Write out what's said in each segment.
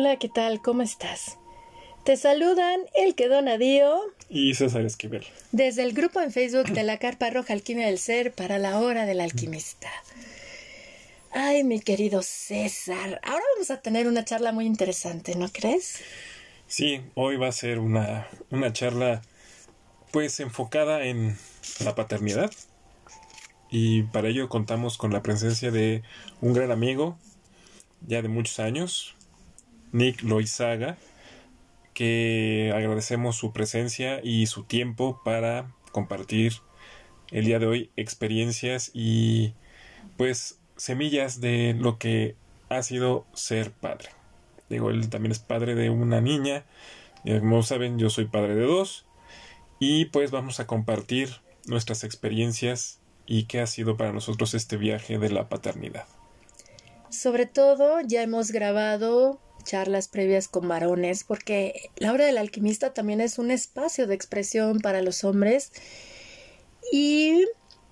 Hola, ¿qué tal? ¿Cómo estás? Te saludan el que donadío y César Esquivel desde el grupo en Facebook de la Carpa Roja Alquimia del Ser para la Hora del Alquimista. Ay, mi querido César, ahora vamos a tener una charla muy interesante, ¿no crees? Sí, hoy va a ser una, una charla pues enfocada en la paternidad y para ello contamos con la presencia de un gran amigo ya de muchos años, Nick Loizaga, que agradecemos su presencia y su tiempo para compartir el día de hoy experiencias y pues semillas de lo que ha sido ser padre. Digo, él también es padre de una niña, como saben yo soy padre de dos y pues vamos a compartir nuestras experiencias y qué ha sido para nosotros este viaje de la paternidad. Sobre todo ya hemos grabado charlas previas con varones porque la obra del alquimista también es un espacio de expresión para los hombres y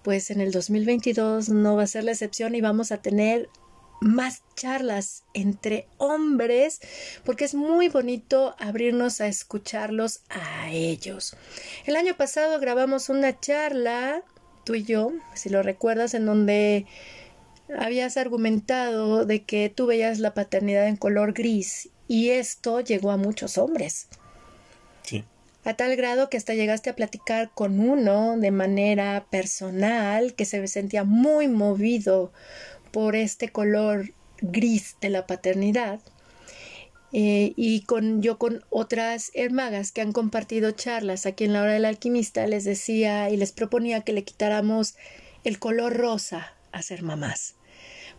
pues en el 2022 no va a ser la excepción y vamos a tener más charlas entre hombres porque es muy bonito abrirnos a escucharlos a ellos. El año pasado grabamos una charla, tú y yo, si lo recuerdas, en donde habías argumentado de que tú veías la paternidad en color gris y esto llegó a muchos hombres. Sí. A tal grado que hasta llegaste a platicar con uno de manera personal que se sentía muy movido por este color gris de la paternidad. Eh, y con yo con otras hermagas que han compartido charlas aquí en la hora del alquimista les decía y les proponía que le quitáramos el color rosa a ser mamás.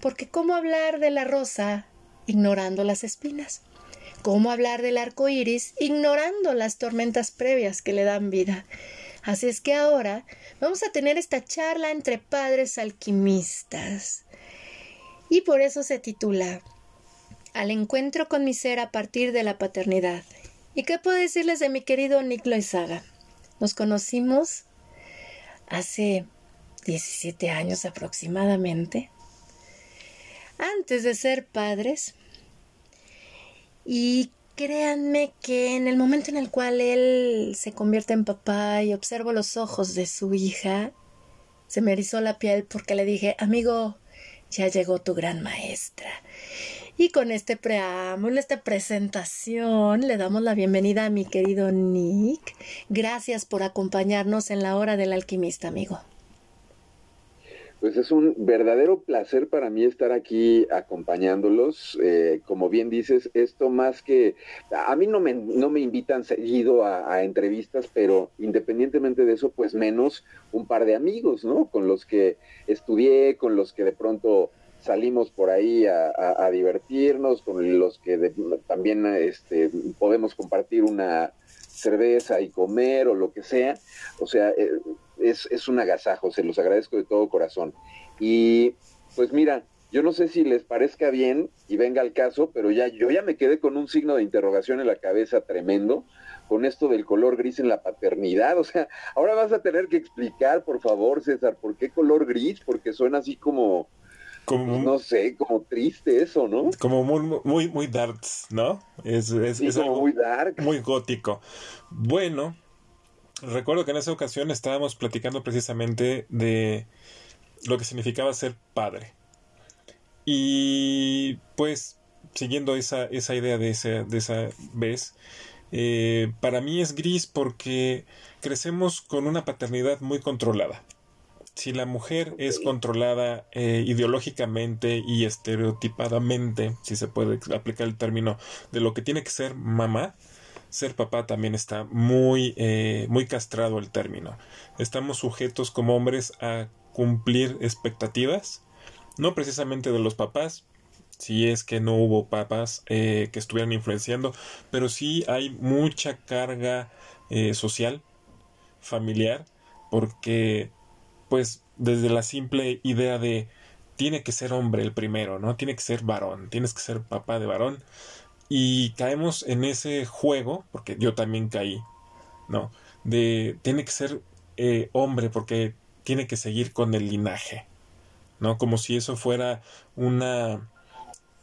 Porque ¿cómo hablar de la rosa ignorando las espinas? ¿Cómo hablar del arco iris ignorando las tormentas previas que le dan vida? Así es que ahora vamos a tener esta charla entre padres alquimistas. Y por eso se titula Al encuentro con mi ser a partir de la paternidad. ¿Y qué puedo decirles de mi querido Nick Loizaga? Nos conocimos hace 17 años aproximadamente antes de ser padres. Y créanme que en el momento en el cual él se convierte en papá y observo los ojos de su hija, se me erizó la piel porque le dije, amigo, ya llegó tu gran maestra. Y con este preámbulo, esta presentación, le damos la bienvenida a mi querido Nick. Gracias por acompañarnos en la hora del alquimista, amigo. Pues es un verdadero placer para mí estar aquí acompañándolos. Eh, como bien dices, esto más que... A mí no me, no me invitan seguido a, entrevistas, pero independientemente de eso, pues menos un par de amigos, ¿no? Con los que estudié, con los que de pronto salimos por ahí a, divertirnos, con los que también este, podemos compartir una cerveza y comer o lo que sea. O sea, eh, es, es un agasajo, se los agradezco de todo corazón. Y pues mira, yo no sé si les parezca bien y venga al caso, pero ya yo ya me quedé con un signo de interrogación en la cabeza tremendo con esto del color gris en la paternidad. O sea, ahora vas a tener que explicar, por favor, César, por qué color gris, porque suena así como, como no sé, como triste eso, ¿no? Como muy, muy, muy darks, ¿no? Es, es, es algo muy dark. Muy gótico. Bueno, recuerdo que en esa ocasión estábamos platicando precisamente de lo que significaba ser padre. Y pues, siguiendo esa, esa idea de esa, de esa vez, eh, para mí es gris porque crecemos con una paternidad muy controlada. Si la mujer es controlada eh, ideológicamente y estereotipadamente, si se puede aplicar el término, de lo que tiene que ser mamá, ser papá también está muy, eh, muy castrado el término. Estamos sujetos como hombres a cumplir expectativas, no precisamente de los papás, si es que no hubo papás eh, que estuvieran influenciando, pero sí hay mucha carga eh, social, familiar, porque pues desde la simple idea de tiene que ser hombre el primero, ¿no? Tiene que ser varón, tienes que ser papá de varón, y caemos en ese juego, porque yo también caí, ¿no? De tiene que ser eh, hombre porque tiene que seguir con el linaje, ¿no? Como si eso fuera una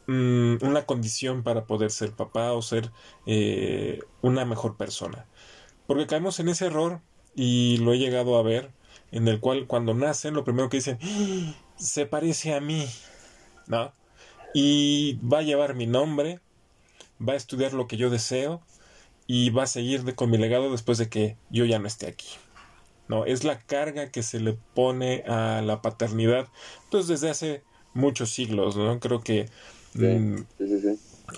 mm, una condición para poder ser papá o ser eh, una mejor persona. Porque caemos en ese error y lo he llegado a ver, en el cual cuando nacen lo primero que dicen, ¡Ah! se parece a mí, ¿no? Y va a llevar mi nombre, va a estudiar lo que yo deseo y va a seguir con mi legado después de que yo ya no esté aquí. No, es la carga que se le pone a la paternidad, pues desde hace muchos siglos, ¿no? Creo que mm,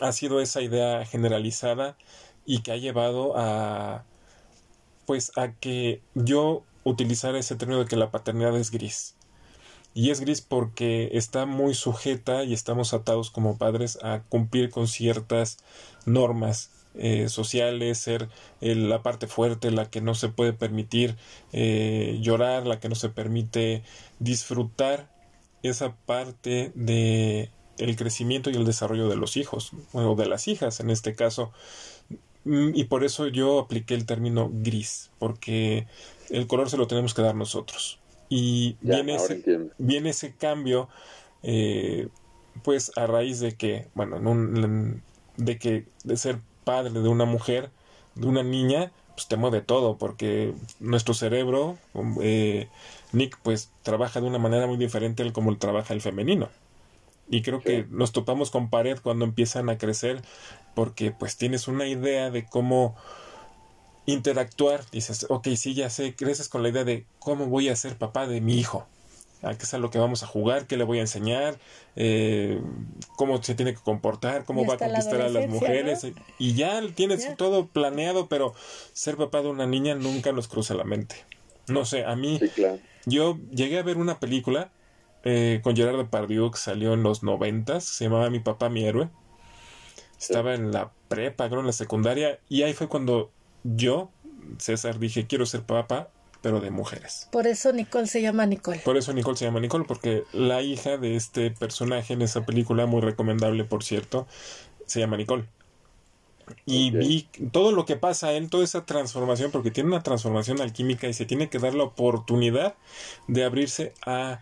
ha sido esa idea generalizada y que ha llevado a pues a que yo utilizara ese término de que la paternidad es gris. Y es gris porque está muy sujeta y estamos atados como padres a cumplir con ciertas normas eh, sociales, ser la parte fuerte, la que no se puede permitir eh, llorar, la que no se permite disfrutar esa parte de el crecimiento y el desarrollo de los hijos o de las hijas en este caso. Mm, y por eso yo apliqué el término gris porque el color se lo tenemos que dar nosotros y viene, ese, viene ese cambio eh, pues a raíz de que bueno de que de ser padre de una mujer, de una niña, pues temo de todo, porque nuestro cerebro, eh, Nick, pues trabaja de una manera muy diferente al como trabaja el femenino. Y creo que nos topamos con pared cuando empiezan a crecer, porque pues tienes una idea de cómo interactuar. Dices, ok, sí, ya sé, creces con la idea de cómo voy a ser papá de mi hijo a qué es a lo que vamos a jugar, qué le voy a enseñar, eh, cómo se tiene que comportar, cómo va a conquistar a las mujeres. Y ya tienes todo planeado, pero ser papá de una niña nunca nos cruza la mente. No sé, a mí, yo llegué a ver una película eh, con Gerardo Depardieu que salió en los noventas, se llamaba Mi papá, mi héroe. Estaba en la prepa, creo en la secundaria, y ahí fue cuando yo, César, dije, quiero ser papá pero de mujeres. Por eso Nicole se llama Nicole. Por eso Nicole se llama Nicole, porque la hija de este personaje en esa película, muy recomendable por cierto, se llama Nicole. Y vi todo lo que pasa en toda esa transformación, porque tiene una transformación alquímica y se tiene que dar la oportunidad de abrirse a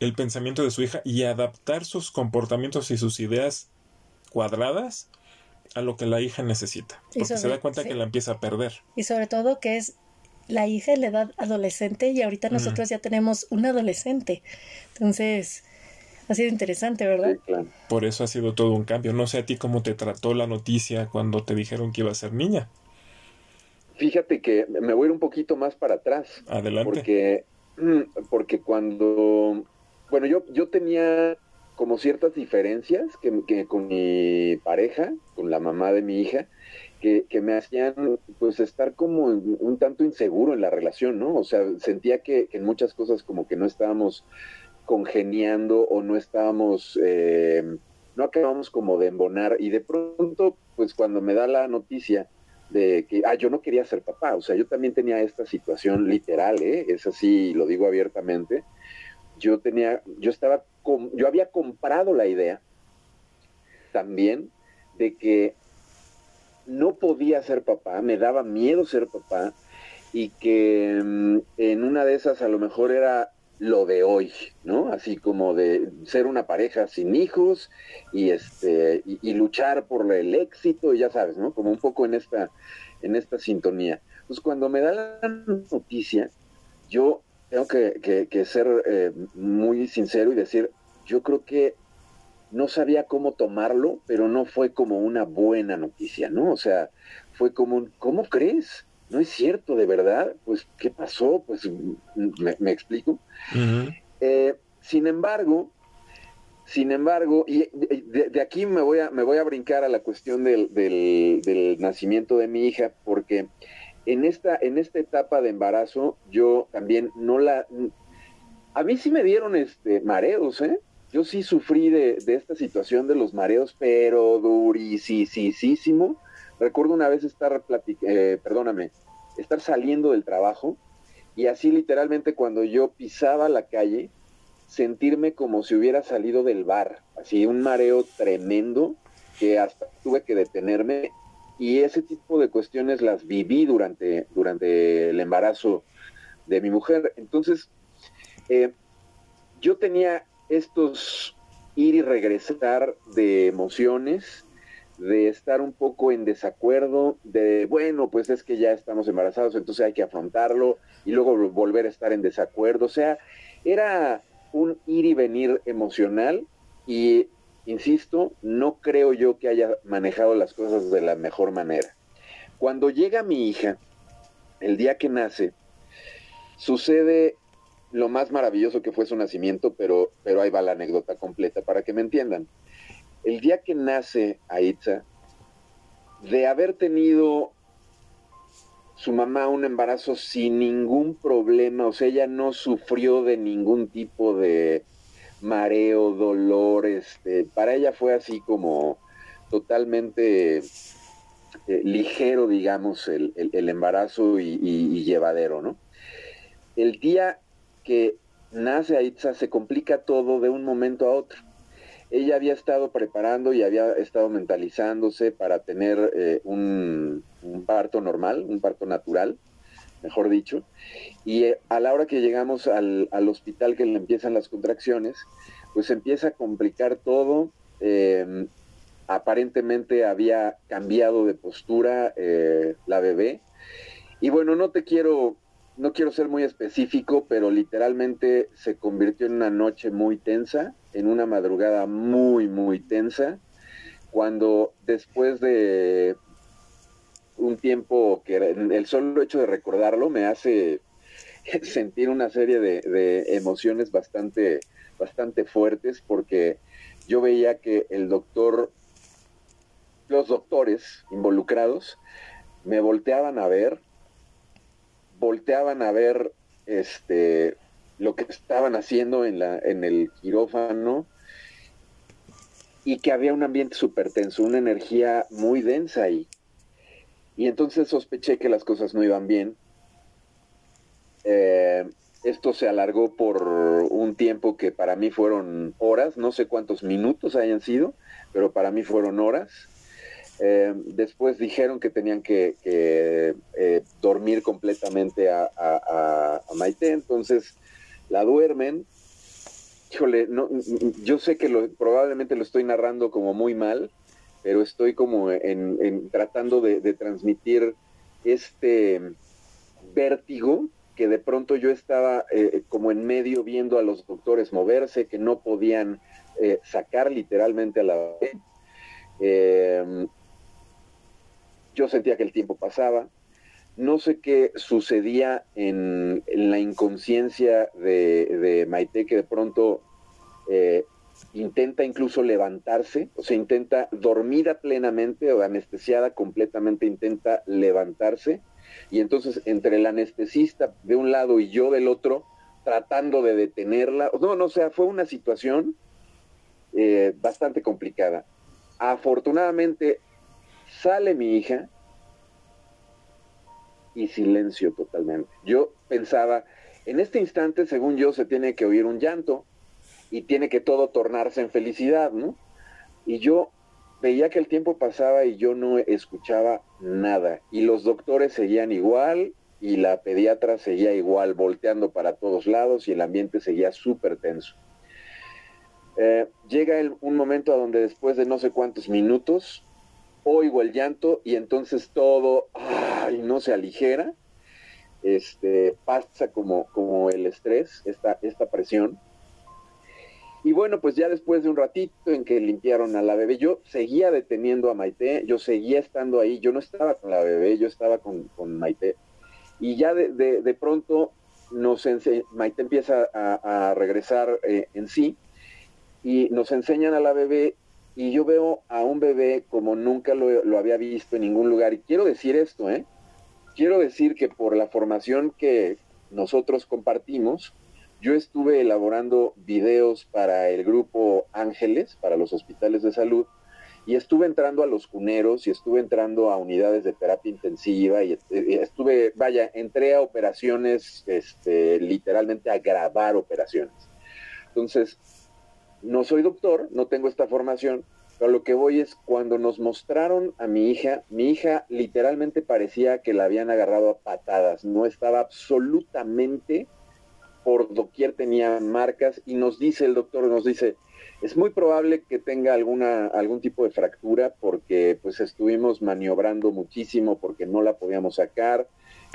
el pensamiento de su hija y adaptar sus comportamientos y sus ideas cuadradas a lo que la hija necesita, porque se da cuenta que la empieza a perder. Y sobre todo que es la hija en la edad adolescente y ahorita nosotros ya tenemos un adolescente. Entonces, ha sido interesante, ¿verdad? Por eso ha sido todo un cambio. No sé a ti cómo te trató la noticia cuando te dijeron que iba a ser niña. Fíjate que me voy a ir un poquito más para atrás. Adelante. Porque, mm, porque cuando, bueno, yo, yo tenía como ciertas diferencias que, que con mi pareja, con la mamá de mi hija, que, me hacían pues estar como un tanto inseguro en la relación, ¿no? O sea, sentía que, en muchas cosas como que no estábamos congeniando o no estábamos, eh, no acabamos como de embonar y de pronto pues cuando me da la noticia de que, ah, yo no quería ser papá, o sea, yo también tenía esta situación literal, ¿eh? Es así, lo digo abiertamente, yo tenía, yo estaba, yo había comprado la idea también de que no podía ser papá, me daba miedo ser papá y que mm, en una de esas a lo mejor era lo de hoy, ¿no? Así como de ser una pareja sin hijos y este y, luchar por el éxito, ya sabes, ¿no? Como un poco en esta en esta sintonía. Pues cuando me da la noticia, yo tengo que, que, ser eh, muy sincero y decir, yo creo que no sabía cómo tomarlo, pero no fue como una buena noticia, ¿no? O sea, fue como un, ¿cómo crees? No es cierto, de verdad. Pues, ¿qué pasó? Pues, me, explico. Eh, sin embargo, sin embargo, y de, aquí me voy, a, me voy a brincar a la cuestión del, del, nacimiento de mi hija, porque en esta, en esta etapa de embarazo, yo también no la. A mí sí me dieron este mareos, ¿eh? yo sí sufrí de, esta situación de los mareos, pero durísimo. Recuerdo una vez estar, eh, perdóname, estar saliendo del trabajo y así literalmente cuando yo pisaba la calle, sentirme como si hubiera salido del bar, así un mareo tremendo que hasta tuve que detenerme y ese tipo de cuestiones las viví durante, durante el embarazo de mi mujer. Entonces, eh, yo tenía estos ir y regresar de emociones, de estar un poco en desacuerdo, de, bueno, pues es que ya estamos embarazados, entonces hay que afrontarlo y luego volver a estar en desacuerdo. O sea, era un ir y venir emocional y, insisto, no creo yo que haya manejado las cosas de la mejor manera. Cuando llega mi hija, el día que nace, sucede lo más maravilloso que fue su nacimiento, pero, pero ahí va la anécdota completa para que me entiendan. El día que nace Aitza, de haber tenido su mamá un embarazo sin ningún problema, o sea, ella no sufrió de ningún tipo de mareo, dolor, este, para ella fue así como totalmente eh, ligero, digamos, el, embarazo y, y, llevadero, ¿no? El día que nace Aitza se complica todo de un momento a otro. Ella había estado preparando y había estado mentalizándose para tener eh, un, parto normal, un parto natural, mejor dicho. Y eh, a la hora que llegamos al, hospital que le empiezan las contracciones, pues empieza a complicar todo. Em, aparentemente había cambiado de postura eh, la bebé. Y bueno, no te quiero no quiero ser muy específico, pero literalmente se convirtió en una noche muy tensa, en una madrugada muy, muy tensa, cuando después de un tiempo que el solo hecho de recordarlo me hace sentir una serie de, emociones bastante, bastante fuertes, porque yo veía que el doctor, los doctores involucrados, me volteaban a ver volteaban a ver este lo que estaban haciendo en, la, en el quirófano y que había un ambiente súper tenso, una energía muy densa ahí. Y entonces sospeché que las cosas no iban bien. Eh, esto se alargó por un tiempo que para mí fueron horas, no sé cuántos minutos hayan sido, pero para mí fueron horas. Eh, después dijeron que tenían que, eh, dormir completamente a, Maite, entonces la duermen. Híjole, no, yo sé que lo, probablemente lo estoy narrando como muy mal, pero estoy como en, tratando de, transmitir este vértigo que de pronto yo estaba eh, como en medio viendo a los doctores moverse, que no podían sacar literalmente a la eh, yo sentía que el tiempo pasaba. No sé qué sucedía en, la inconsciencia de, Maite, que de pronto eh, intenta incluso levantarse, o sea, intenta dormida plenamente o anestesiada completamente, intenta levantarse. Y entonces entre el anestesista de un lado y yo del otro, tratando de detenerla. No, no, o sea, fue una situación eh, bastante complicada. Afortunadamente Sale mi hija y silencio totalmente. Yo pensaba, en este instante, según yo, se tiene que oír un llanto y tiene que todo tornarse en felicidad, ¿no? Y yo veía que el tiempo pasaba y yo no escuchaba nada. Y los doctores seguían igual y la pediatra seguía igual, volteando para todos lados y el ambiente seguía súper tenso. Eh, llega un momento a donde después de no sé cuántos minutos, oigo el llanto y entonces todo ay, no se aligera, este, pasa como, como el estrés, esta, esta presión. Y bueno, pues ya después de un ratito en que limpiaron a la bebé, yo seguía deteniendo a Maite, yo seguía estando ahí, yo no estaba con la bebé, yo estaba con, Maite. Y ya de, de, pronto nos Maite empieza a, regresar eh, en sí y nos enseñan a la bebé y yo veo a un bebé como nunca lo, había visto en ningún lugar. Y quiero decir esto, ¿eh? Quiero decir que por la formación que nosotros compartimos, yo estuve elaborando videos para el grupo Ángeles, para los hospitales de salud, y estuve entrando a los cuneros y estuve entrando a unidades de terapia intensiva y, estuve, vaya, entré a operaciones, este, literalmente a grabar operaciones. Entonces, no soy doctor, no tengo esta formación, pero lo que voy es cuando nos mostraron a mi hija, mi hija literalmente parecía que la habían agarrado a patadas, no estaba absolutamente por doquier tenía marcas y nos dice el doctor, nos dice, es muy probable que tenga alguna, algún tipo de fractura porque pues estuvimos maniobrando muchísimo porque no la podíamos sacar,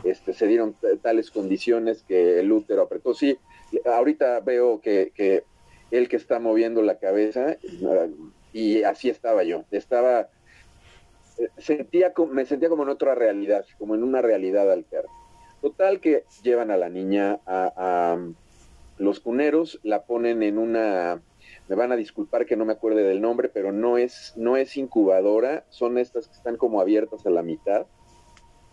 este, se dieron tales condiciones que el útero apretó. Sí, ahorita veo que, que él que está moviendo la cabeza y así estaba yo, estaba, eh, sentía, me sentía como en otra realidad, como en una realidad alterna. Total que llevan a la niña a, los cuneros, la ponen en una, me van a disculpar que no me acuerde del nombre, pero no es, no es incubadora, son estas que están como abiertas a la mitad.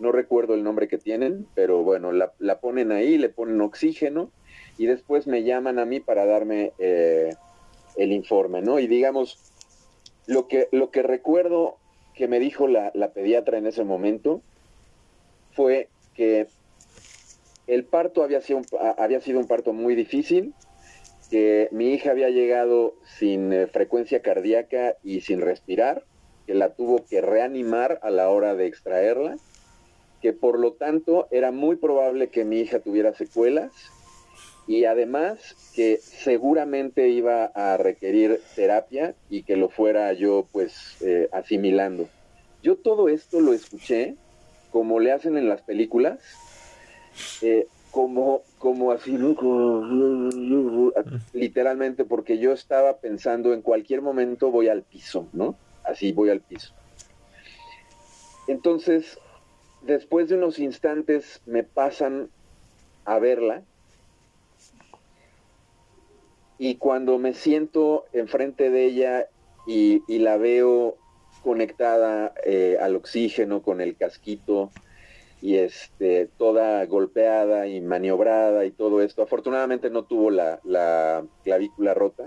No recuerdo el nombre que tienen, pero bueno, la, ponen ahí, le ponen oxígeno y después me llaman a mí para darme eh, el informe, ¿no? Y digamos, lo que, lo que recuerdo que me dijo la, la pediatra en ese momento fue que el parto había sido, un, había sido un parto muy difícil, que mi hija había llegado sin eh, frecuencia cardíaca y sin respirar, que la tuvo que reanimar a la hora de extraerla, que por lo tanto era muy probable que mi hija tuviera secuelas y además que seguramente iba a requerir terapia y que lo fuera yo pues eh, asimilando. Yo todo esto lo escuché como le hacen en las películas, eh, como, como así, literalmente, porque yo estaba pensando en cualquier momento voy al piso, ¿no? Así voy al piso. Entonces, después de unos instantes me pasan a verla y cuando me siento enfrente de ella y, la veo conectada eh, al oxígeno con el casquito, y este, toda golpeada y maniobrada y todo esto. Afortunadamente no tuvo la, la clavícula rota,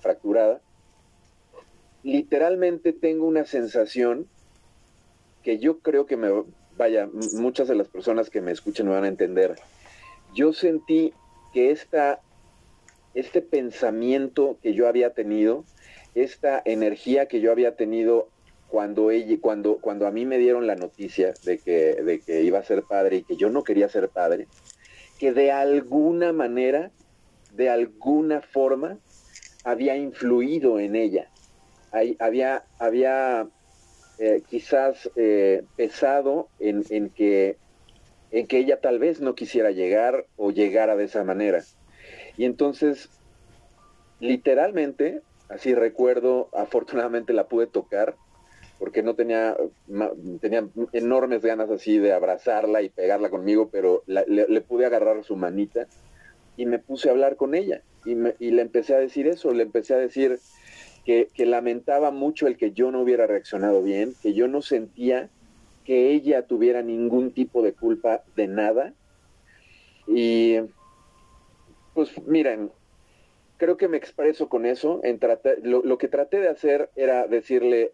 fracturada. Literalmente tengo una sensación que yo creo que me, vaya, muchas de las personas que me escuchen me van a entender. Yo sentí que esta, este pensamiento que yo había tenido, esta energía que yo había tenido cuando ella, cuando, cuando a mí me dieron la noticia de que, de que iba a ser padre y que yo no quería ser padre, que de alguna manera, de alguna forma, había influido en ella. había había eh, quizás eh, pesado en, en, que, en que ella tal vez no quisiera llegar o llegara de esa manera. Y entonces, literalmente, así recuerdo, afortunadamente la pude tocar, porque no tenía, tenía enormes ganas así de abrazarla y pegarla conmigo, pero le, pude agarrar su manita y me puse a hablar con ella y, le empecé a decir eso, le empecé a decir que, lamentaba mucho el que yo no hubiera reaccionado bien, que yo no sentía que ella tuviera ningún tipo de culpa de nada. Y pues miren, creo que me expreso con eso. En lo, lo, que traté de hacer era decirle,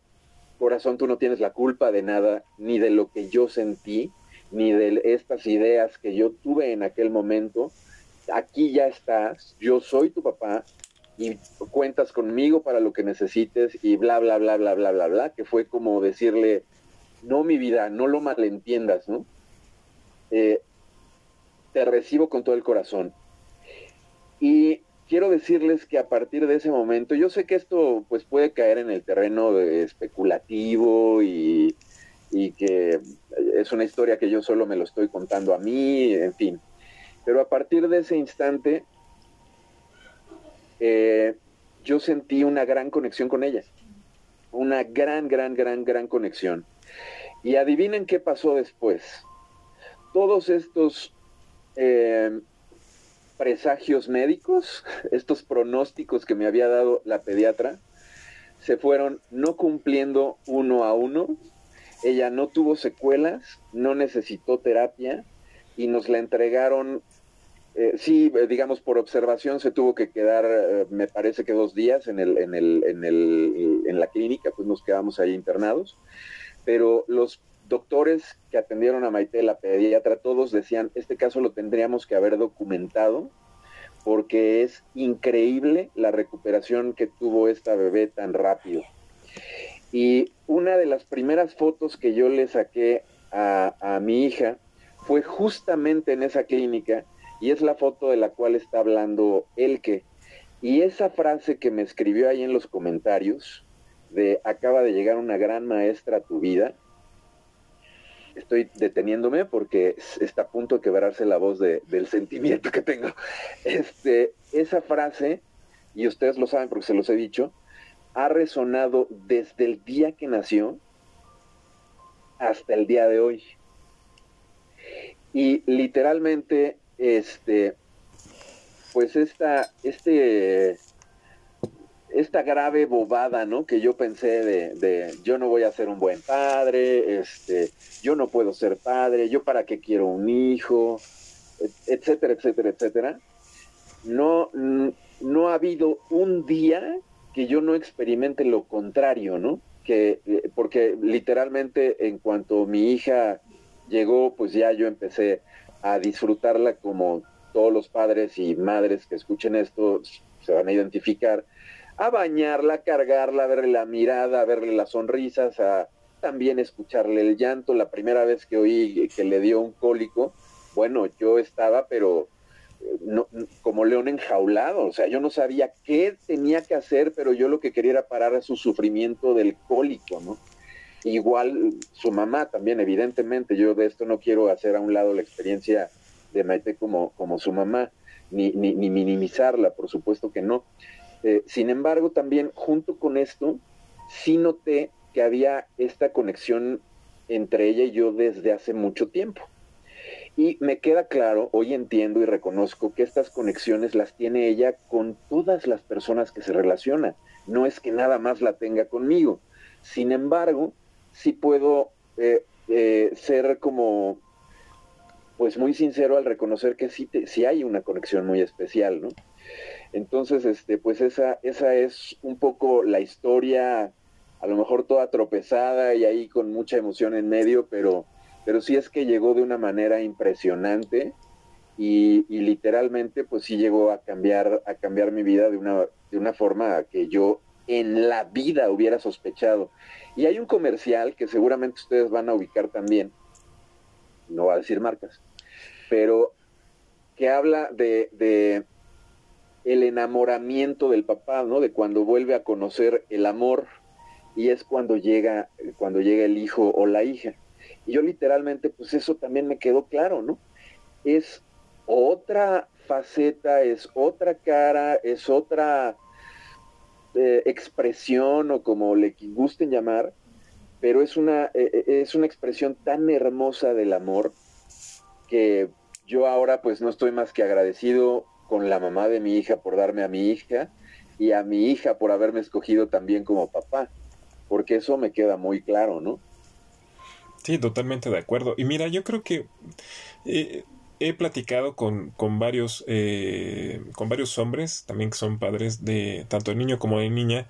corazón, tú no tienes la culpa de nada, ni de lo que yo sentí, ni de estas ideas que yo tuve en aquel momento. Aquí ya estás, yo soy tu papá y cuentas conmigo para lo que necesites y bla, bla, bla, bla, bla, bla, bla, que fue como decirle, no mi vida, no lo malentiendas, ¿no? Eh, te recibo con todo el corazón. Y quiero decirles que a partir de ese momento, yo sé que esto pues puede caer en el terreno especulativo y, que es una historia que yo solo me lo estoy contando a mí, en fin. Pero a partir de ese instante, eh, yo sentí una gran conexión con ella. Una gran, gran, gran, gran conexión. Y adivinen qué pasó después. Todos estos eh, presagios médicos, estos pronósticos que me había dado la pediatra, se fueron no cumpliendo uno a uno. Ella no tuvo secuelas, no necesitó terapia y nos la entregaron, eh, sí, digamos, por observación se tuvo que quedar, eh, me parece que dos días en, el, en, el, en, el, en la clínica, pues nos quedamos ahí internados, pero los doctores que atendieron a Maite, la pediatra, todos decían, este caso lo tendríamos que haber documentado porque es increíble la recuperación que tuvo esta bebé tan rápido. Y una de las primeras fotos que yo le saqué a, mi hija fue justamente en esa clínica y es la foto de la cual está hablando Elke. Y esa frase que me escribió ahí en los comentarios, de acaba de llegar una gran maestra a tu vida, estoy deteniéndome porque está a punto de quebrarse la voz del sentimiento que tengo. Este, esa frase, y ustedes lo saben porque se los he dicho, ha resonado desde el día que nació hasta el día de hoy. Y literalmente, este, pues esta, este, esta grave bobada, ¿no? Que yo pensé de, de, yo no voy a ser un buen padre, este, yo no puedo ser padre, yo para qué quiero un hijo, etcétera, etcétera, etcétera. No, no ha habido un día que yo no experimente lo contrario, ¿no? Que, eh, porque literalmente en cuanto mi hija llegó, pues ya yo empecé a disfrutarla como todos los padres y madres que escuchen esto se van a identificar, a bañarla, a cargarla, a verle la mirada, a verle las sonrisas, a también escucharle el llanto. La primera vez que oí que le dio un cólico, bueno, yo estaba, pero no, como león enjaulado, o sea, yo no sabía qué tenía que hacer, pero yo lo que quería era parar a su sufrimiento del cólico, ¿no? Igual su mamá también, evidentemente, yo de esto no quiero hacer a un lado la experiencia de Maite como, como su mamá, ni, ni, minimizarla, por supuesto que no. Eh, sin embargo, también junto con esto, sí noté que había esta conexión entre ella y yo desde hace mucho tiempo. Y me queda claro, hoy entiendo y reconozco que estas conexiones las tiene ella con todas las personas que se relaciona. No es que nada más la tenga conmigo. Sin embargo, sí puedo eh, eh, ser como, pues muy sincero al reconocer que sí, sí hay una conexión muy especial, ¿no? Entonces, este, pues esa, esa es un poco la historia, a lo mejor toda tropezada y ahí con mucha emoción en medio, pero pero sí es que llegó de una manera impresionante y, literalmente pues sí llegó a cambiar, a cambiar mi vida de una, de una forma que yo en la vida hubiera sospechado. Y hay un comercial que seguramente ustedes van a ubicar también, no va a decir marcas, pero que habla de, de el enamoramiento del papá, ¿no? De cuando vuelve a conocer el amor y es cuando llega, cuando llega el hijo o la hija. Y yo literalmente, pues eso también me quedó claro, ¿no? Es otra faceta, es otra cara, es otra eh, expresión o como le gusten llamar, pero es una, eh, eh, es una expresión tan hermosa del amor que yo ahora pues no estoy más que agradecido con la mamá de mi hija por darme a mi hija y a mi hija por haberme escogido también como papá, porque eso me queda muy claro, ¿no? Sí, totalmente de acuerdo. Y mira, yo creo que eh, he platicado con, con varios eh, con varios hombres también que son padres de tanto de niño como de niña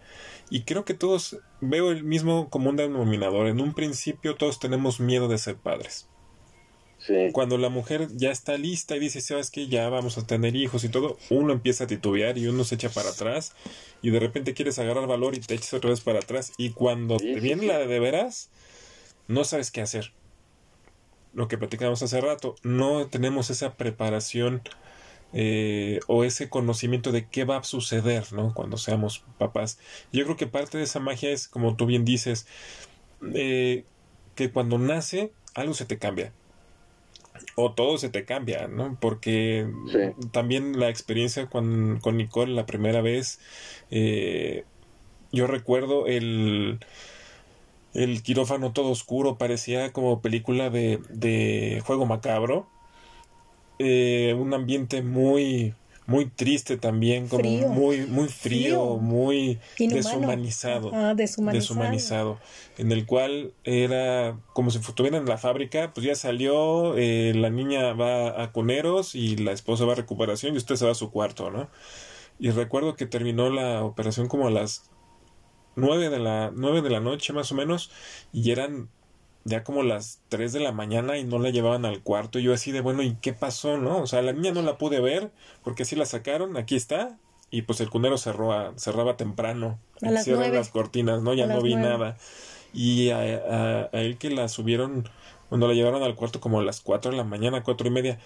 y creo que todos veo el mismo común denominador. En un principio todos tenemos miedo de ser padres. Sí. Cuando la mujer ya está lista y dice, sabes que ya vamos a tener hijos y todo, uno empieza a titubear y uno se echa para atrás y de repente quieres agarrar valor y te echas otra vez para atrás y cuando te viene la de veras, no sabes qué hacer. Lo que platicamos hace rato, no tenemos esa preparación eh, o ese conocimiento de qué va a suceder, ¿no? Cuando seamos papás. Yo creo que parte de esa magia es, como tú bien dices, eh, que cuando nace algo se te cambia. O todo se te cambia, ¿no? Porque también la experiencia con, con, Nicole la primera vez, eh, yo recuerdo el el quirófano todo oscuro, parecía como película de, de juego macabro. Eh, un ambiente muy muy triste también, como muy muy frío, muy deshumanizado, deshumanizado, en el cual era como si estuviera en la fábrica, pues ya salió, eh, la niña va a Coneros y la esposa va a recuperación y usted se va a su cuarto, ¿no? Y recuerdo que terminó la operación como a las 9 de la, nueve de la noche más o menos y eran ya como las 3 de la mañana y no la llevaban al cuarto. Y yo así de, bueno, ¿y qué pasó, no? O sea, la niña no la pude ver porque así la sacaron, aquí está. Y pues el cunero cerró cerraba temprano. A las las cortinas, ¿no? Ya no vi nada. Y a, a, él que la subieron, cuando la llevaron al cuarto como a las 4 de la mañana, cuatro y media,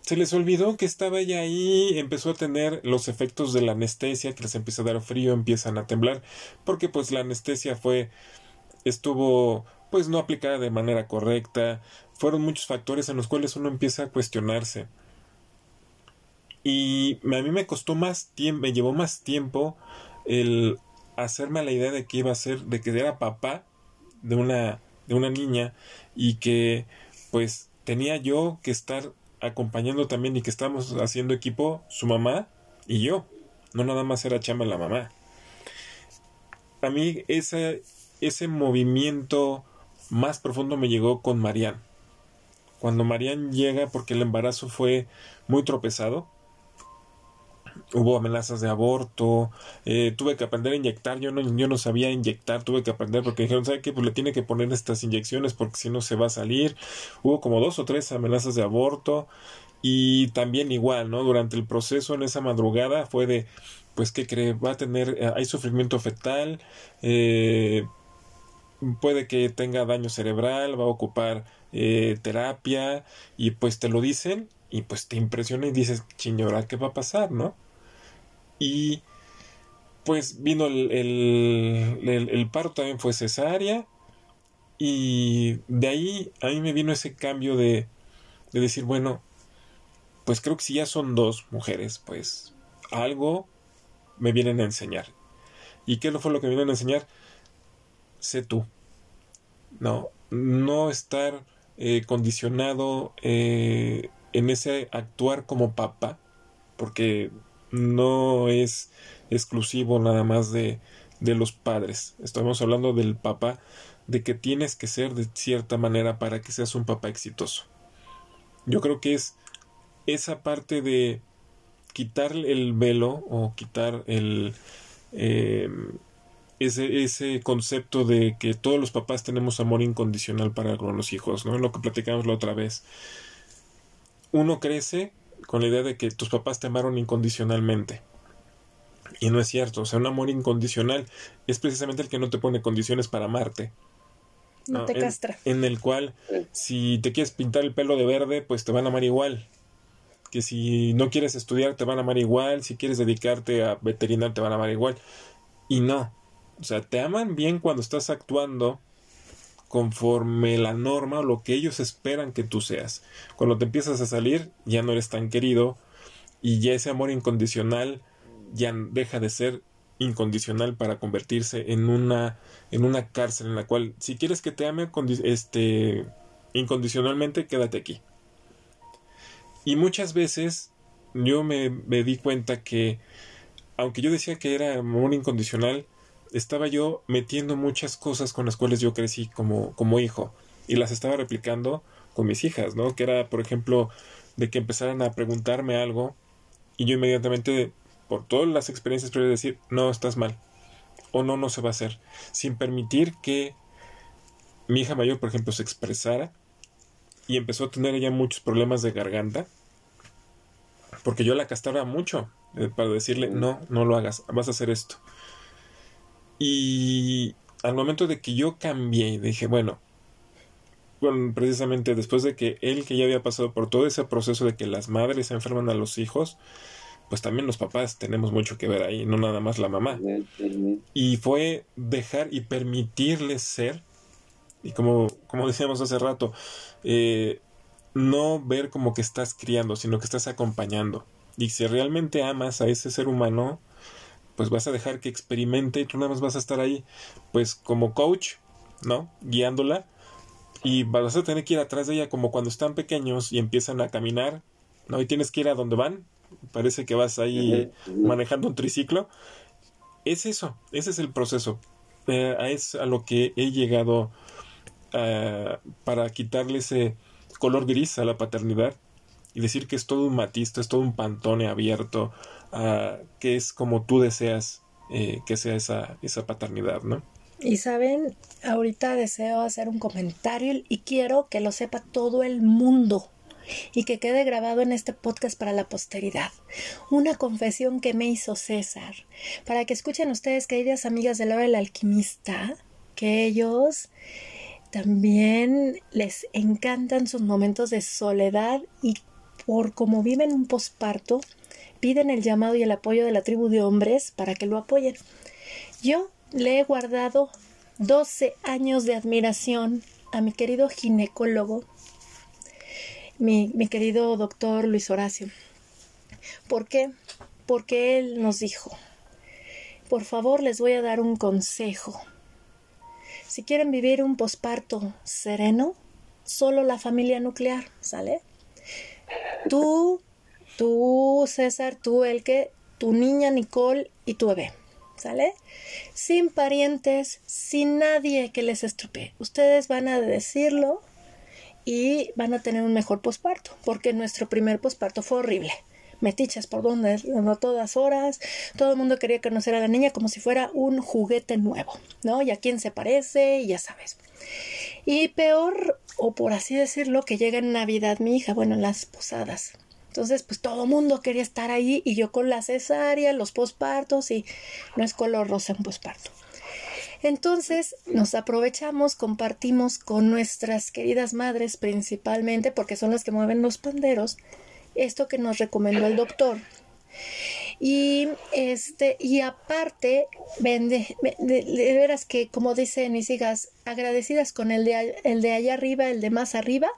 se les olvidó que estaba ella ahí, empezó a tener los efectos de la anestesia, que les empieza a dar frío, empiezan a temblar, porque pues la anestesia fue, estuvo pues no aplicada de manera correcta, fueron muchos factores en los cuales uno empieza a cuestionarse. Y a mí me costó más tiempo, me llevó más tiempo el hacerme la idea de que iba a ser, de que era papá de una, de una niña y que pues tenía yo que estar acompañando también y que estábamos haciendo equipo su mamá y yo. No nada más era chamba la mamá. A mí ese, ese movimiento más profundo me llegó con Marianne. Cuando Marianne llega porque el embarazo fue muy tropezado, hubo amenazas de aborto, eh, tuve que aprender a inyectar, yo no, yo no sabía inyectar, tuve que aprender porque dijeron, ¿sabe qué? Pues le tiene que poner estas inyecciones porque si no se va a salir. Hubo como dos o tres amenazas de aborto y también igual, ¿no? Durante el proceso en esa madrugada fue de, pues, ¿qué cree? Va a tener, eh, hay sufrimiento fetal, eh, puede que tenga daño cerebral, va a ocupar terapia y pues te lo dicen y pues te impresiona y dices, chiñora, ¿qué va a pasar, no? Y pues vino el, el, paro también fue cesárea y de ahí a mí me vino ese cambio de, de decir, bueno, pues creo que si ya son dos mujeres, pues algo me vienen a enseñar. ¿Y qué fue lo que me vienen a enseñar? Sé tú. No, no estar eh, condicionado eh, en ese actuar como papá, porque no es exclusivo nada más de, de los padres. Estamos hablando del papá, de que tienes que ser de cierta manera para que seas un papá exitoso. Yo creo que es esa parte de quitar el velo o quitar el eh, ese, ese concepto de que todos los papás tenemos amor incondicional para con los hijos, ¿no? Lo que platicamos la otra vez. Uno crece con la idea de que tus papás te amaron incondicionalmente. Y no es cierto, o sea, un amor incondicional es precisamente el que no te pone condiciones para amarte. No, te castra. En, el cual, si te quieres pintar el pelo de verde, pues te van a amar igual. Que si no quieres estudiar, te van a amar igual. Si quieres dedicarte a veterinar, te van a amar igual. Y no. O sea, te aman bien cuando estás actuando conforme la norma o lo que ellos esperan que tú seas. Cuando te empiezas a salir, ya no eres tan querido y ya ese amor incondicional ya deja de ser incondicional para convertirse en una en una cárcel en la cual si quieres que te ame este incondicionalmente quédate aquí y muchas veces yo me, me di cuenta que aunque yo decía que era amor incondicional estaba yo metiendo muchas cosas con las cuales yo crecí como, como hijo y las estaba replicando con mis hijas, ¿no? Que era, por ejemplo, de que empezaran a preguntarme algo y yo inmediatamente, por todas las experiencias previas, decir, no, estás mal o no, no se va a hacer, sin permitir que mi hija mayor, por ejemplo, se expresara y empezó a tener ella muchos problemas de garganta porque yo la castraba mucho eh, para decirle, no, no lo hagas, vas a hacer esto. Y al momento de que yo cambié y dije, bueno, bueno, precisamente después de que él que ya había pasado por todo ese proceso de que las madres enferman a los hijos, pues también los papás tenemos mucho que ver ahí, no nada más la mamá. Y fue dejar y permitirles ser, y como, como decíamos hace rato, eh, no ver como que estás criando, sino que estás acompañando. Y si realmente amas a ese ser humano, pues vas a dejar que experimente y tú nada más vas a estar ahí, pues como coach, ¿no? Guiándola y vas a tener que ir atrás de ella como cuando están pequeños y empiezan a caminar, ¿no? Y tienes que ir a donde van, parece que vas ahí manejando un triciclo. Es eso, ese es el proceso. Eh, es a lo que he llegado eh, para quitarle ese color gris a la paternidad y decir que es todo un matiz, es todo un pantone abierto, que es como tú deseas eh, que sea esa, esa paternidad, ¿no? Y saben, ahorita deseo hacer un comentario y quiero que lo sepa todo el mundo y que quede grabado en este podcast para la posteridad. Una confesión que me hizo César, para que escuchen ustedes, queridas amigas de Laura el alquimista, que ellos también les encantan sus momentos de soledad y por cómo viven un posparto, piden el llamado y el apoyo de la tribu de hombres para que lo apoyen. Yo le he guardado 12 años de admiración a mi querido ginecólogo, mi, mi querido doctor Luis Horacio. ¿Por qué? Porque él nos dijo, por favor les voy a dar un consejo. Si quieren vivir un posparto sereno, solo la familia nuclear, ¿sale? Tú, tú, César, tú, el que, tu niña Nicole y tu bebé, ¿sale? Sin parientes, sin nadie que les estropee. Ustedes van a decirlo y van a tener un mejor posparto, porque nuestro primer posparto fue horrible metichas por donde, a todas horas. Todo el mundo quería conocer a la niña como si fuera un juguete nuevo, ¿no? Y a quién se parece, ya sabes. Y peor, o por así decirlo, que llega en Navidad mi hija, bueno, en las posadas. Entonces, pues todo el mundo quería estar ahí y yo con la cesárea, los pospartos y no es color rosa en posparto. Entonces nos aprovechamos, compartimos con nuestras queridas madres principalmente, porque son las que mueven los panderos, esto que nos recomendó el doctor. Y este, y aparte, vende, de, veras que, como dicen mis hijas, agradecidas con el de, el de allá arriba, el de más arriba,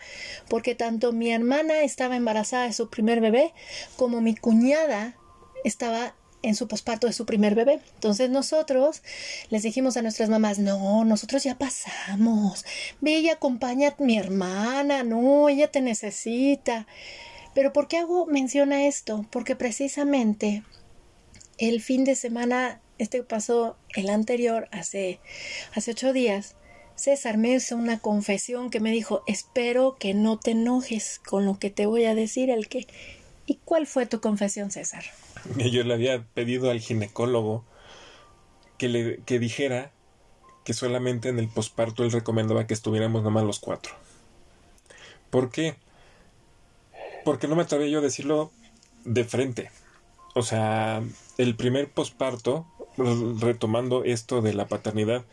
porque tanto mi hermana estaba embarazada de su primer bebé, como mi cuñada estaba en su posparto de su primer bebé. Entonces nosotros les dijimos a nuestras mamás, no, nosotros ya pasamos, ve y acompaña a mi hermana, no, ella te necesita. Pero ¿por qué hago mención a esto? Porque precisamente el fin de semana, este pasó el anterior, hace, hace ocho días, César me hizo una confesión que me dijo, espero que no te enojes con lo que te voy a decir, el que... ¿Y cuál fue tu confesión, César? Yo le había pedido al ginecólogo que le que dijera que solamente en el posparto él recomendaba que estuviéramos nomás los cuatro. ¿Por qué? Porque no me atreví yo a decirlo de frente. O sea, el primer posparto, retomando esto de la paternidad,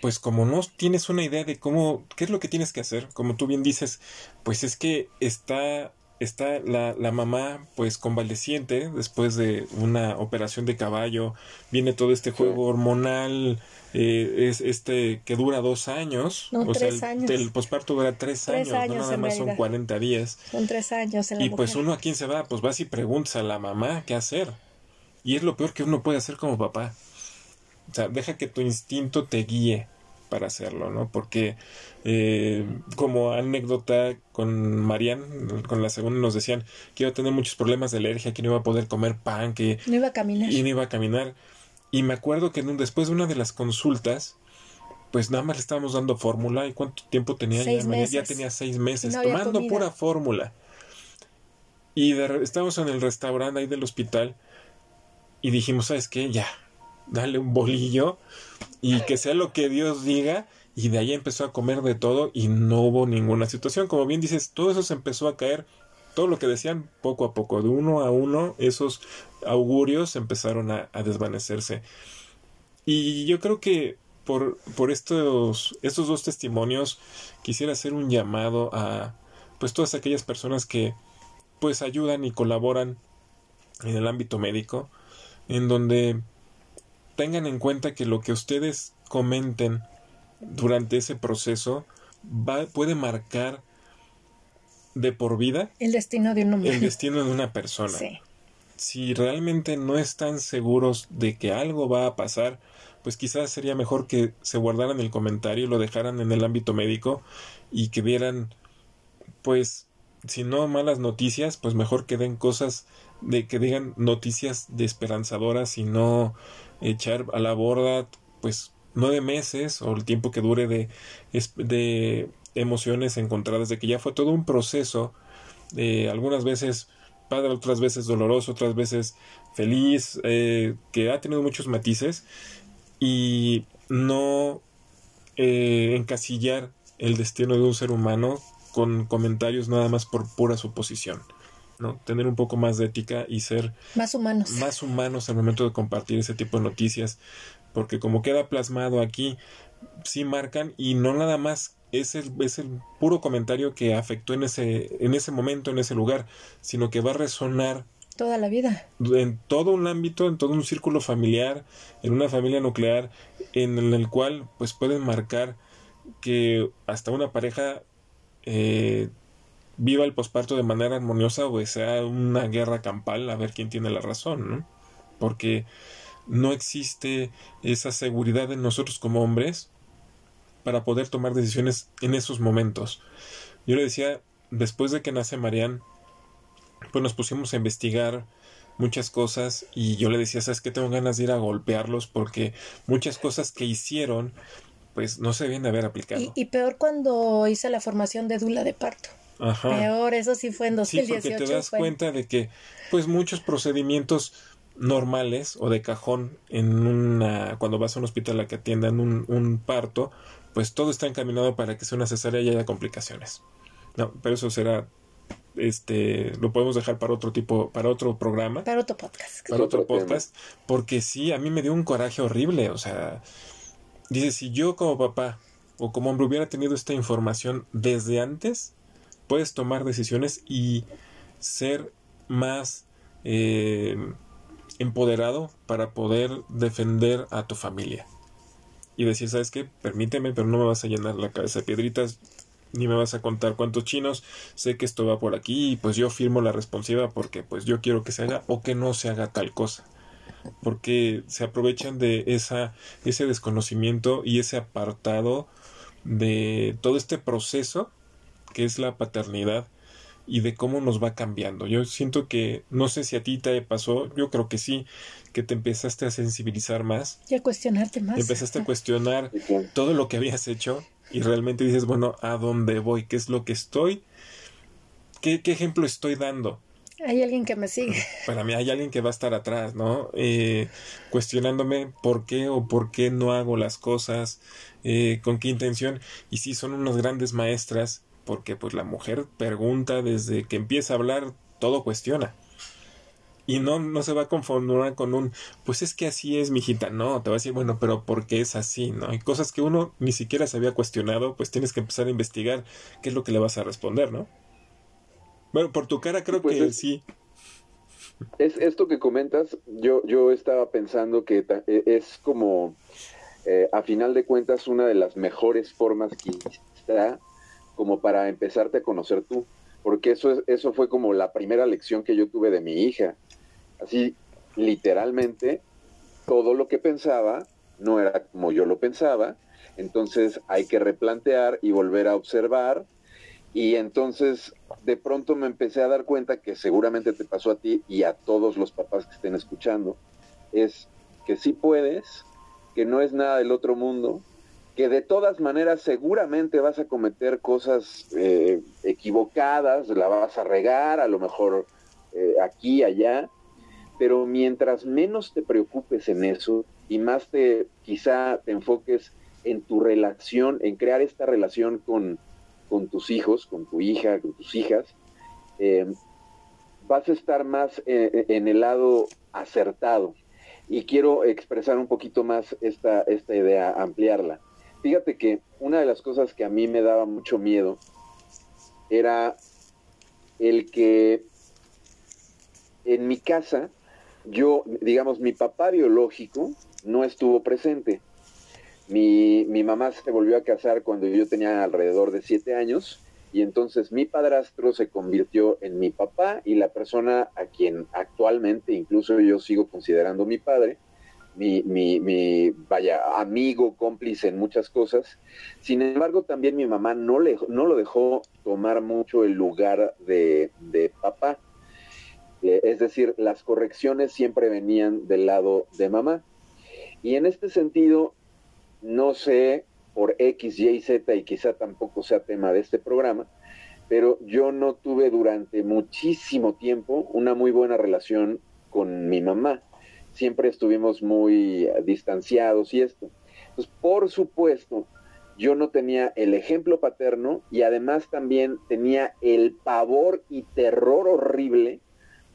pues como no tienes una idea de cómo, qué es lo que tienes que hacer, como tú bien dices, pues es que está está la, la, mamá pues convaleciente después de una operación de caballo, viene todo este juego hormonal, eh, es este que dura dos años, o sea, el, el, posparto dura tres, años, no nada más son 40 días. Son tres años. y pues uno a quién se va, pues vas y preguntas a la mamá qué hacer. Y es lo peor que uno puede hacer como papá. O sea, deja que tu instinto te guíe para hacerlo, ¿no? Porque eh, como anécdota con Marian, con la segunda nos decían que iba a tener muchos problemas de alergia, que no iba a poder comer pan, que no iba a caminar. Y no iba a caminar. Y me acuerdo que después de una de las consultas, pues nada más le estábamos dando fórmula. ¿Y cuánto tiempo tenía ya? Ya tenía seis meses tomando pura fórmula. Y estábamos en el restaurante ahí del hospital y dijimos, ¿sabes qué? Ya, dale un bolillo y que sea lo que Dios diga. Y de ahí empezó a comer de todo y no hubo ninguna situación. Como bien dices, todo eso se empezó a caer. Todo lo que decían poco a poco, de uno a uno, esos augurios empezaron a, desvanecerse. Y yo creo que por, por estos, estos dos testimonios quisiera hacer un llamado a pues todas aquellas personas que pues ayudan y colaboran en el ámbito médico, en donde tengan en cuenta que lo que ustedes comenten durante ese proceso va, puede marcar de por vida el destino de un El destino de una persona. Si realmente no están seguros de que algo va a pasar, pues quizás sería mejor que se guardaran el comentario, lo dejaran en el ámbito médico y que vieran, pues, si no malas noticias, pues mejor que den cosas de que digan noticias de esperanzadoras y no echar a la borda pues nueve meses o el tiempo que dure de, de emociones encontradas, de que ya fue todo un proceso, de algunas veces padre, otras veces doloroso, otras veces feliz, eh, que ha tenido muchos matices y no eh, encasillar el destino de un ser humano con comentarios nada más por pura suposición. ¿no? Tener un poco más de ética y ser más humanos. Más humanos al momento de compartir ese tipo de noticias, porque como queda plasmado aquí, sí marcan y no nada más es el, es el puro comentario que afectó en ese, en ese momento, en ese lugar, sino que va a resonar toda la vida. En todo un ámbito, en todo un círculo familiar, en una familia nuclear, en el cual pues pueden marcar que hasta una pareja eh, viva el posparto de manera armoniosa o sea una guerra campal a ver quién tiene la razón, ¿no? Porque no existe esa seguridad en nosotros como hombres para poder tomar decisiones en esos momentos. Yo le decía, después de que nace Marianne, pues nos pusimos a investigar muchas cosas y yo le decía, ¿sabes qué? Tengo ganas de ir a golpearlos porque muchas cosas que hicieron pues no se deben de haber aplicado. Y, peor cuando hice la formación de Dula de parto. Ajá. Peor, eso sí fue en 2018. Sí, porque te das cuenta de que pues muchos procedimientos normales o de cajón en una cuando vas a un hospital a que atiendan un, un parto pues todo está encaminado para que sea una cesárea y haya complicaciones no pero eso será este lo podemos dejar para otro tipo para otro programa para otro podcast para otro, podcast porque sí a mí me dio un coraje horrible o sea dice si yo como papá o como hombre hubiera tenido esta información desde antes puedes tomar decisiones y ser más eh, empoderado para poder defender a tu familia. Y decir, ¿sabes qué? Permíteme, pero no me vas a llenar la cabeza de piedritas, ni me vas a contar cuántos chinos, sé que esto va por aquí y pues yo firmo la responsiva porque pues yo quiero que se haga o que no se haga tal cosa. Porque se aprovechan de esa, ese desconocimiento y ese apartado de todo este proceso que es la paternidad y de cómo nos va cambiando. Yo siento que, no sé si a ti te pasó, yo creo que sí, que te empezaste a sensibilizar más. Y a cuestionarte más. Empezaste a cuestionar todo lo que habías hecho y realmente dices, bueno, ¿a dónde voy? ¿Qué es lo que estoy? ¿Qué, qué ejemplo estoy dando? Hay alguien que me sigue. Para mí hay alguien que va a estar atrás, ¿no? Eh, cuestionándome por qué o por qué no hago las cosas, eh, con qué intención. Y sí, son unas grandes maestras porque pues la mujer pregunta desde que empieza a hablar, todo cuestiona. Y no, no se va a conformar con un, pues es que así es, mijita. No, te va a decir, bueno, pero ¿por qué es así? ¿No? Hay cosas que uno ni siquiera se había cuestionado, pues tienes que empezar a investigar qué es lo que le vas a responder, ¿no? Bueno, por tu cara creo pues que sí. Es esto que comentas, yo, yo estaba pensando que e, es como, eh, a final de cuentas, una de las mejores formas que está como para empezarte a conocer tú, porque eso, eso fue como la primera lección que yo tuve de mi hija. Así, literalmente, todo lo que pensaba no era como yo lo pensaba, entonces hay que replantear y volver a observar. Y entonces de pronto me empecé a dar cuenta que seguramente te pasó a ti y a todos los papás que estén escuchando, es que sí puedes, que no es nada del otro mundo, que de todas maneras seguramente vas a cometer cosas eh, equivocadas, la vas a regar, a lo mejor eh, aquí, allá, pero mientras menos te preocupes en eso y más te quizá te enfoques en tu relación, en crear esta relación con, con tus hijos, con tu hija, con tus hijas, eh, vas a estar más en el lado acertado. Y quiero expresar un poquito más esta, esta idea, ampliarla Fíjate que una de las cosas que a mí me daba mucho miedo era el que en mi casa, yo, digamos, mi papá biológico no estuvo presente. Mi, mi, mamá se volvió a casar cuando yo tenía alrededor de siete años y entonces mi padrastro se convirtió en mi papá y la persona a quien actualmente incluso yo sigo considerando mi padre mi, mi, mi, vaya, amigo, cómplice en muchas cosas. Sin embargo, también mi mamá no, le, no lo dejó tomar mucho el lugar de, de papá. Eh, es decir, las correcciones siempre venían del lado de mamá. Y en este sentido, no sé por X, Y, Z, y quizá tampoco sea tema de este programa, pero yo no tuve durante muchísimo tiempo una muy buena relación con mi mamá siempre estuvimos muy eh, distanciados y esto. Entonces, por supuesto, yo no tenía el ejemplo paterno y además también tenía el pavor y terror horrible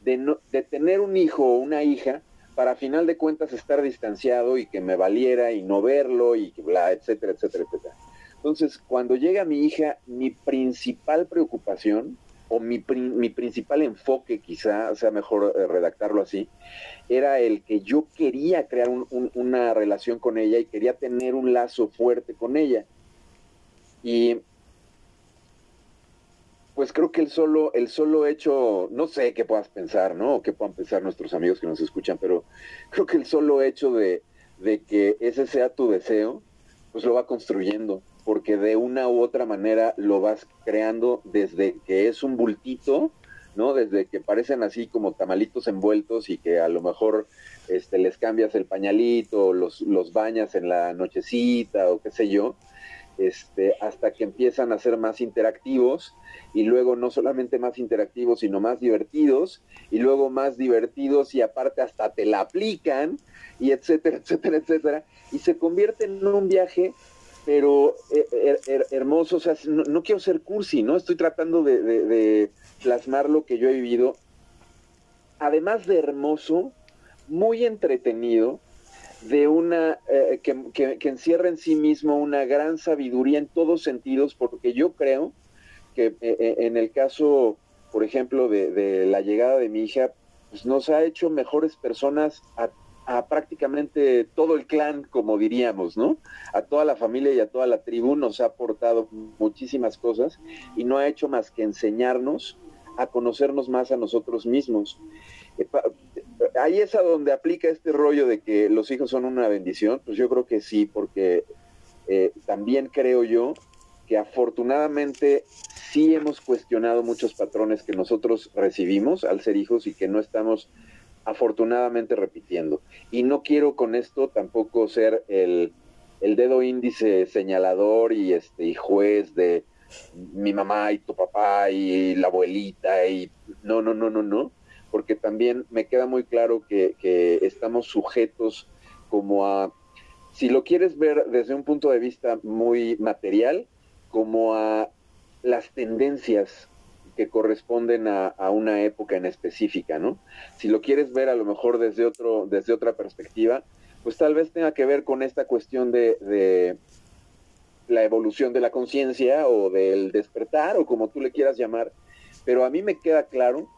de, no, de tener un hijo o una hija para final de cuentas estar distanciado y que me valiera y no verlo y bla, etcétera, etcétera, etcétera. Entonces, cuando llega mi hija, mi principal preocupación o mi, mi principal enfoque, quizá sea mejor eh, redactarlo así, era el que yo quería crear una relación con ella y quería tener un lazo fuerte con ella. Y pues creo que el solo, el solo hecho, no sé qué puedas pensar, ¿no? O qué puedan pensar nuestros amigos que nos escuchan, pero creo que el solo hecho de, de que ese sea tu deseo, pues lo va construyendo porque de una u otra manera lo vas creando desde que es un bultito, ¿no? Desde que parecen así como tamalitos envueltos y que a lo mejor este, les cambias el pañalito, los, los bañas en la nochecita o qué sé yo, este, hasta que empiezan a ser más interactivos y luego no solamente más interactivos, sino más divertidos y luego más divertidos y aparte hasta te la aplican y etcétera, etcétera, etcétera. Y se convierte en un viaje pero eh, hermoso, o sea, no, quiero ser cursi, ¿no? Estoy tratando de, plasmar lo que yo he vivido. Además de hermoso, muy entretenido, de una eh, que, encierra en sí mismo una gran sabiduría en todos sentidos, porque yo creo que eh, en el caso, por ejemplo, de, de, la llegada de mi hija, pues nos ha hecho mejores personas a a prácticamente todo el clan, como diríamos, ¿no? A toda la familia y a toda la tribu nos ha aportado muchísimas cosas y no ha hecho más que enseñarnos a conocernos más a nosotros mismos. Eh, ahí es a donde aplica este rollo de que los hijos son una bendición, pues yo creo que sí, porque eh, también creo yo que afortunadamente sí hemos cuestionado muchos patrones que nosotros recibimos al ser hijos y que no estamos afortunadamente repitiendo. Y no quiero con esto tampoco ser el, dedo índice señalador y este y juez de mi mamá y tu papá y la abuelita y no, no, no, no, no, porque también me queda muy claro que, estamos sujetos como a, si lo quieres ver desde un punto de vista muy material, como a las tendencias que corresponden a, una época en específica, ¿no? Si lo quieres ver a lo mejor desde, otro, desde otra perspectiva, pues tal vez tenga que ver con esta cuestión de, la evolución de la conciencia o del despertar o como tú le quieras llamar, pero a mí me queda claro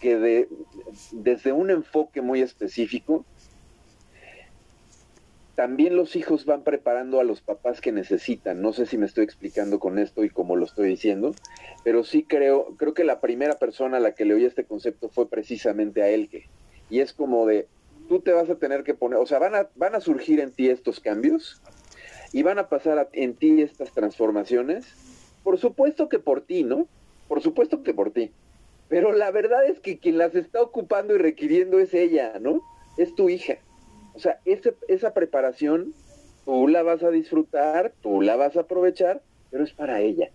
que de, desde un enfoque muy específico, también los hijos van preparando a los papás que necesitan. No sé si me estoy explicando con esto y cómo lo estoy diciendo, pero sí creo, creo que la primera persona a la que le oí este concepto fue precisamente a que. Y es como de, tú te vas a tener que poner, o sea, van a, van a surgir en ti estos cambios y van a pasar en ti estas transformaciones. Por supuesto que por ti, ¿no? Por supuesto que por ti. Pero la verdad es que quien las está ocupando y requiriendo es ella, ¿no? Es tu hija. O sea, esa preparación tú la vas a disfrutar, tú la vas a aprovechar, pero es para ella.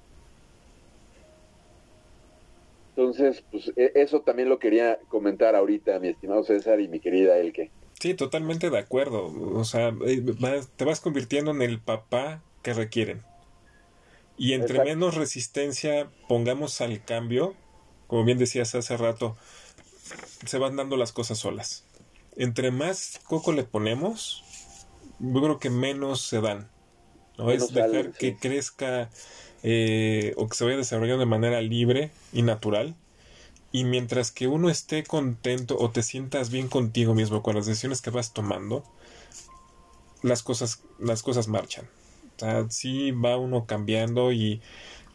Entonces, pues e, eso también lo quería comentar ahorita, mi estimado César y mi querida Elke. Sí, totalmente de acuerdo. O sea, eh, te vas convirtiendo en el papá que requieren. Y entre menos resistencia pongamos al cambio, como bien decías hace rato, se van dando las cosas solas entre más coco le ponemos, yo creo que menos se dan. ¿no? es dejar que crezca eh, o que se vaya desarrollando de manera libre y natural. Y mientras que uno esté contento o te sientas bien contigo mismo con las decisiones que vas tomando, las cosas, las cosas marchan. O sea, sí va uno cambiando y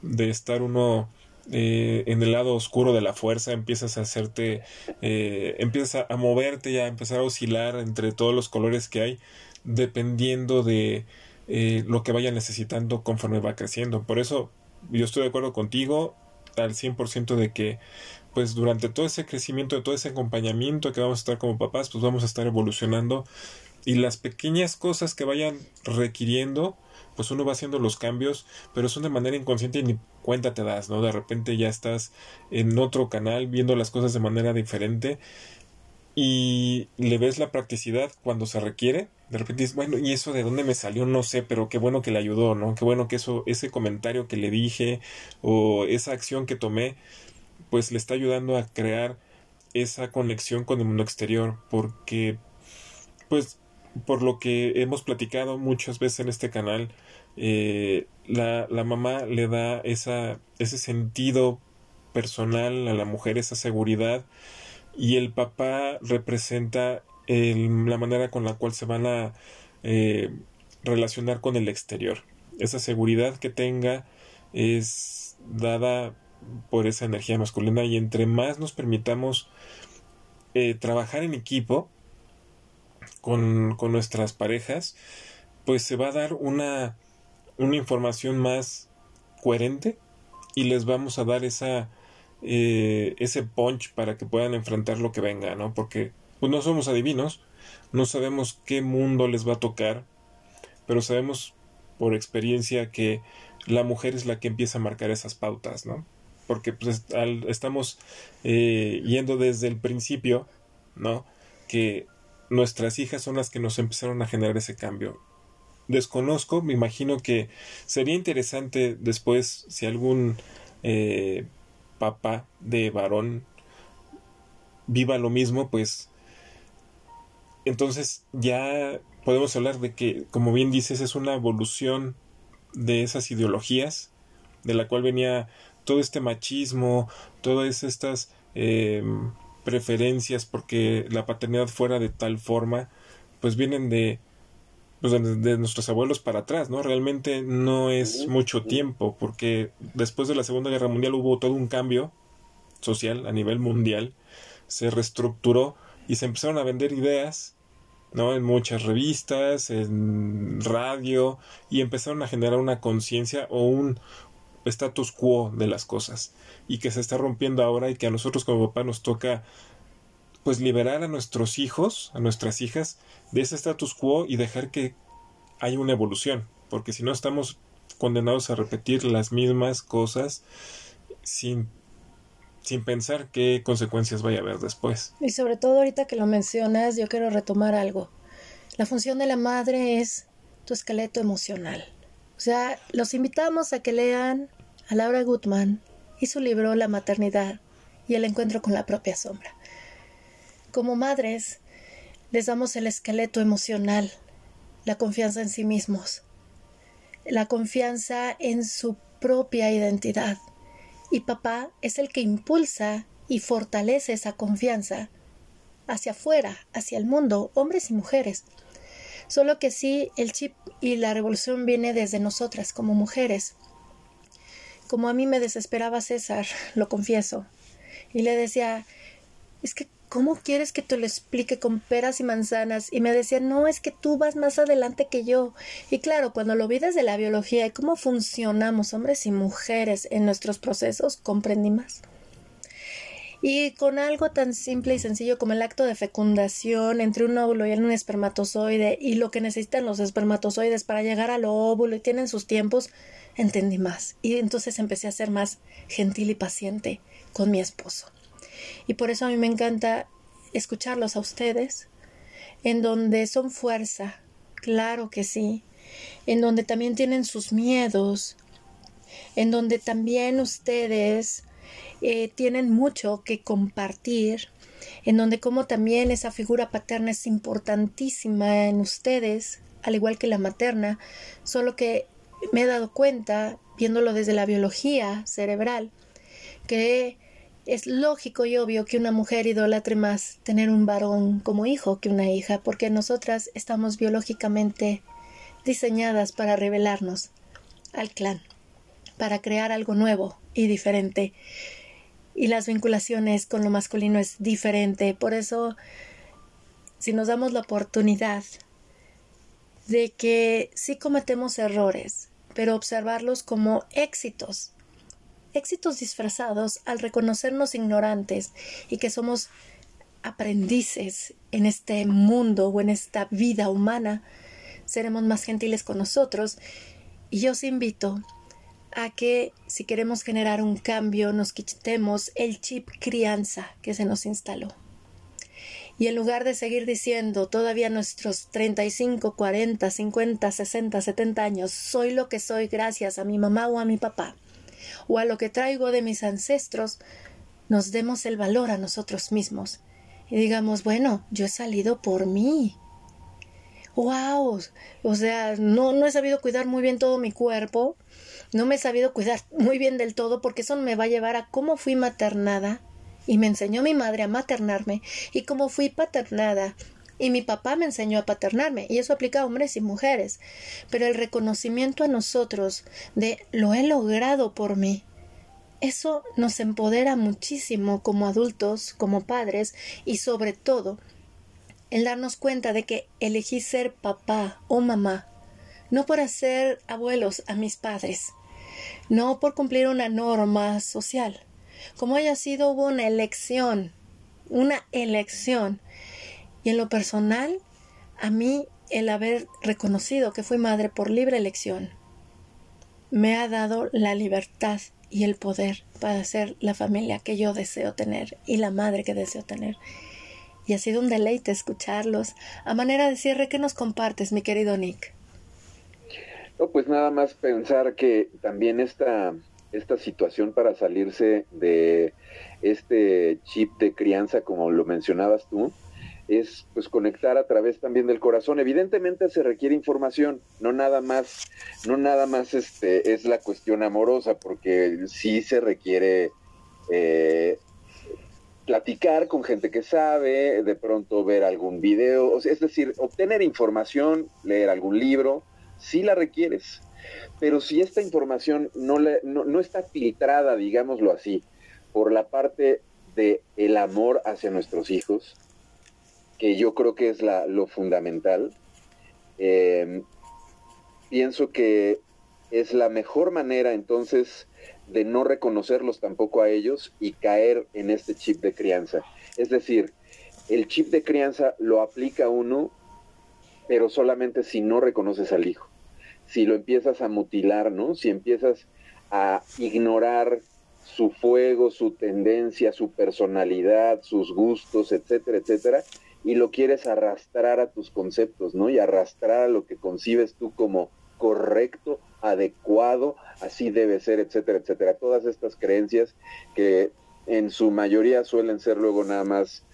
de estar uno eh, en el lado oscuro de la fuerza, empiezas a hacerte, eh, empiezas a, moverte y a empezar a oscilar entre todos los colores que hay, dependiendo de eh, lo que vaya necesitando conforme va creciendo. Por eso yo estoy de acuerdo contigo al 100% de que pues durante todo ese crecimiento, todo ese acompañamiento que vamos a estar como papás, pues vamos a estar evolucionando y las pequeñas cosas que vayan requiriendo pues uno va haciendo los cambios, pero son de manera inconsciente y ni cuenta te das, ¿no? De repente ya estás en otro canal viendo las cosas de manera diferente y le ves la practicidad cuando se requiere. De repente dices, bueno, ¿y eso de dónde me salió? No sé, pero qué bueno que le ayudó, ¿no? Qué bueno que eso, ese comentario que le dije o esa acción que tomé, pues le está ayudando a crear esa conexión con el mundo exterior, porque, pues, por lo que hemos platicado muchas veces en este canal, eh, la, la, mamá le da esa, ese sentido personal a la mujer, esa seguridad, y el papá representa la manera con la cual se van a eh, relacionar con el exterior. Esa seguridad que tenga es dada por esa energía masculina y entre más nos permitamos eh, trabajar en equipo con, nuestras parejas, pues se va a dar una, una información más coherente y les vamos a dar esa, eh, ese punch para que puedan enfrentar lo que venga, ¿no? Porque pues no somos adivinos, no sabemos qué mundo les va a tocar, pero sabemos por experiencia que la mujer es la que empieza a marcar esas pautas, ¿no? Porque pues, estamos eh, yendo desde el principio, ¿no? Que nuestras hijas son las que nos empezaron a generar ese cambio. Desconozco, me imagino que sería interesante después si algún eh, papá de varón viva lo mismo, pues entonces ya podemos hablar de que, como bien dices, es una evolución de esas ideologías, de la cual venía todo este machismo, todas estas em, preferencias porque la paternidad fuera de tal forma, pues vienen de, pues de, nuestros abuelos para atrás, ¿no? Realmente no es mucho tiempo, porque después de la Segunda Guerra Mundial hubo todo un cambio social a nivel mundial, se reestructuró y se empezaron a vender ideas ¿no? En muchas revistas, en radio, y empezaron a generar una conciencia o un status quo de las cosas, y que se está rompiendo ahora y que a nosotros como papá nos toca pues liberar a nuestros hijos, a nuestras hijas, de ese status quo y dejar que haya una evolución, porque si no estamos condenados a repetir las mismas cosas sin sin pensar qué consecuencias vaya a haber después. Y sobre todo ahorita que lo mencionas, yo quiero retomar algo. La función de la madre es tu esqueleto emocional. O sea, los invitamos a que lean a Laura Gutman y su libro La maternidad y el encuentro con la propia sombra. Como madres, les damos el esqueleto emocional, la confianza en sí mismos, la confianza en su propia identidad, y papá es el que impulsa y fortalece esa confianza hacia afuera, hacia el mundo, hombres y mujeres. Solo que sí, el chip y la revolución viene desde nosotras como mujeres. Como a mí me desesperaba César, lo confieso, y le decía, es que ¿cómo quieres que te lo explique con peras y manzanas? Y me decía, no, es que tú vas más adelante que yo. Y claro, cuando lo vi desde la biología y cómo funcionamos hombres y mujeres en nuestros procesos, comprendí más. Y con algo tan simple y sencillo como el acto de fecundación entre un óvulo y un espermatozoide y lo que necesitan los espermatozoides para llegar al óvulo y tienen sus tiempos, entendí más. Y entonces empecé a ser más gentil y paciente con mi esposo. Y por eso a mí me encanta escucharlos a ustedes, en donde son fuerza, claro que sí, en donde también tienen sus miedos, en donde también ustedes eh, tienen mucho que compartir, en donde como también esa figura paterna es importantísima en ustedes, al igual que la materna, solo que me he dado cuenta, viéndolo desde la biología cerebral, que es lógico y obvio que una mujer idolatre más tener un varón como hijo que una hija, porque nosotras estamos biológicamente diseñadas para revelarnos al clan, para crear algo nuevo y diferente. Y las vinculaciones con lo masculino es diferente. Por eso, si nos damos la oportunidad de que sí cometemos errores, pero observarlos como éxitos, éxitos disfrazados al reconocernos ignorantes y que somos aprendices en este mundo o en esta vida humana, seremos más gentiles con nosotros. Y yo os invito a que si queremos generar un cambio nos quitemos el chip crianza que se nos instaló. Y en lugar de seguir diciendo todavía nuestros 35, 40, 50, 60, 70 años, soy lo que soy gracias a mi mamá o a mi papá, o a lo que traigo de mis ancestros, nos demos el valor a nosotros mismos y digamos, bueno, yo he salido por mí. wow, o sea, no, no he sabido cuidar muy bien todo mi cuerpo, no me he sabido cuidar muy bien del todo porque eso me va a llevar a cómo fui maternada y me enseñó mi madre a maternarme y cómo fui paternada y mi papá me enseñó a paternarme y eso aplica a hombres y mujeres pero el reconocimiento a nosotros de lo he logrado por mí eso nos empodera muchísimo como adultos, como padres y sobre todo el darnos cuenta de que elegí ser papá o mamá, no por hacer abuelos a mis padres, no por cumplir una norma social. Como haya sido, hubo una elección, una elección. Y en lo personal, a mí el haber reconocido que fui madre por libre elección me ha dado la libertad y el poder para ser la familia que yo deseo tener y la madre que deseo tener. Y ha sido un deleite escucharlos. A manera de cierre, ¿qué nos compartes, mi querido Nick? No, pues nada más pensar que también esta, esta situación para salirse de este chip de crianza, como lo mencionabas tú, es pues conectar a través también del corazón. Evidentemente se requiere información, no nada más, no nada más este es la cuestión amorosa, porque sí se requiere eh, platicar con gente que sabe, de pronto ver algún video, es decir, obtener información, leer algún libro, sí la requieres. Pero si esta información no, no, está filtrada, digámoslo así, por la parte de amor hacia nuestros hijos, que yo creo que es la, lo fundamental. Em, pienso que es la mejor manera entonces de no reconocerlos tampoco a ellos y caer en este chip de crianza. Es decir, el chip de crianza lo aplica uno, pero solamente si no reconoces al hijo. Si lo empiezas a mutilar, ¿no? Si empiezas a ignorar su fuego, su tendencia, su personalidad, sus gustos, etcétera, etcétera, y lo quieres arrastrar a tus conceptos, ¿no? Y arrastrar a lo que concibes tú como correcto, adecuado, así debe ser, etcétera, etcétera. Todas estas creencias que en su mayoría suelen ser luego nada más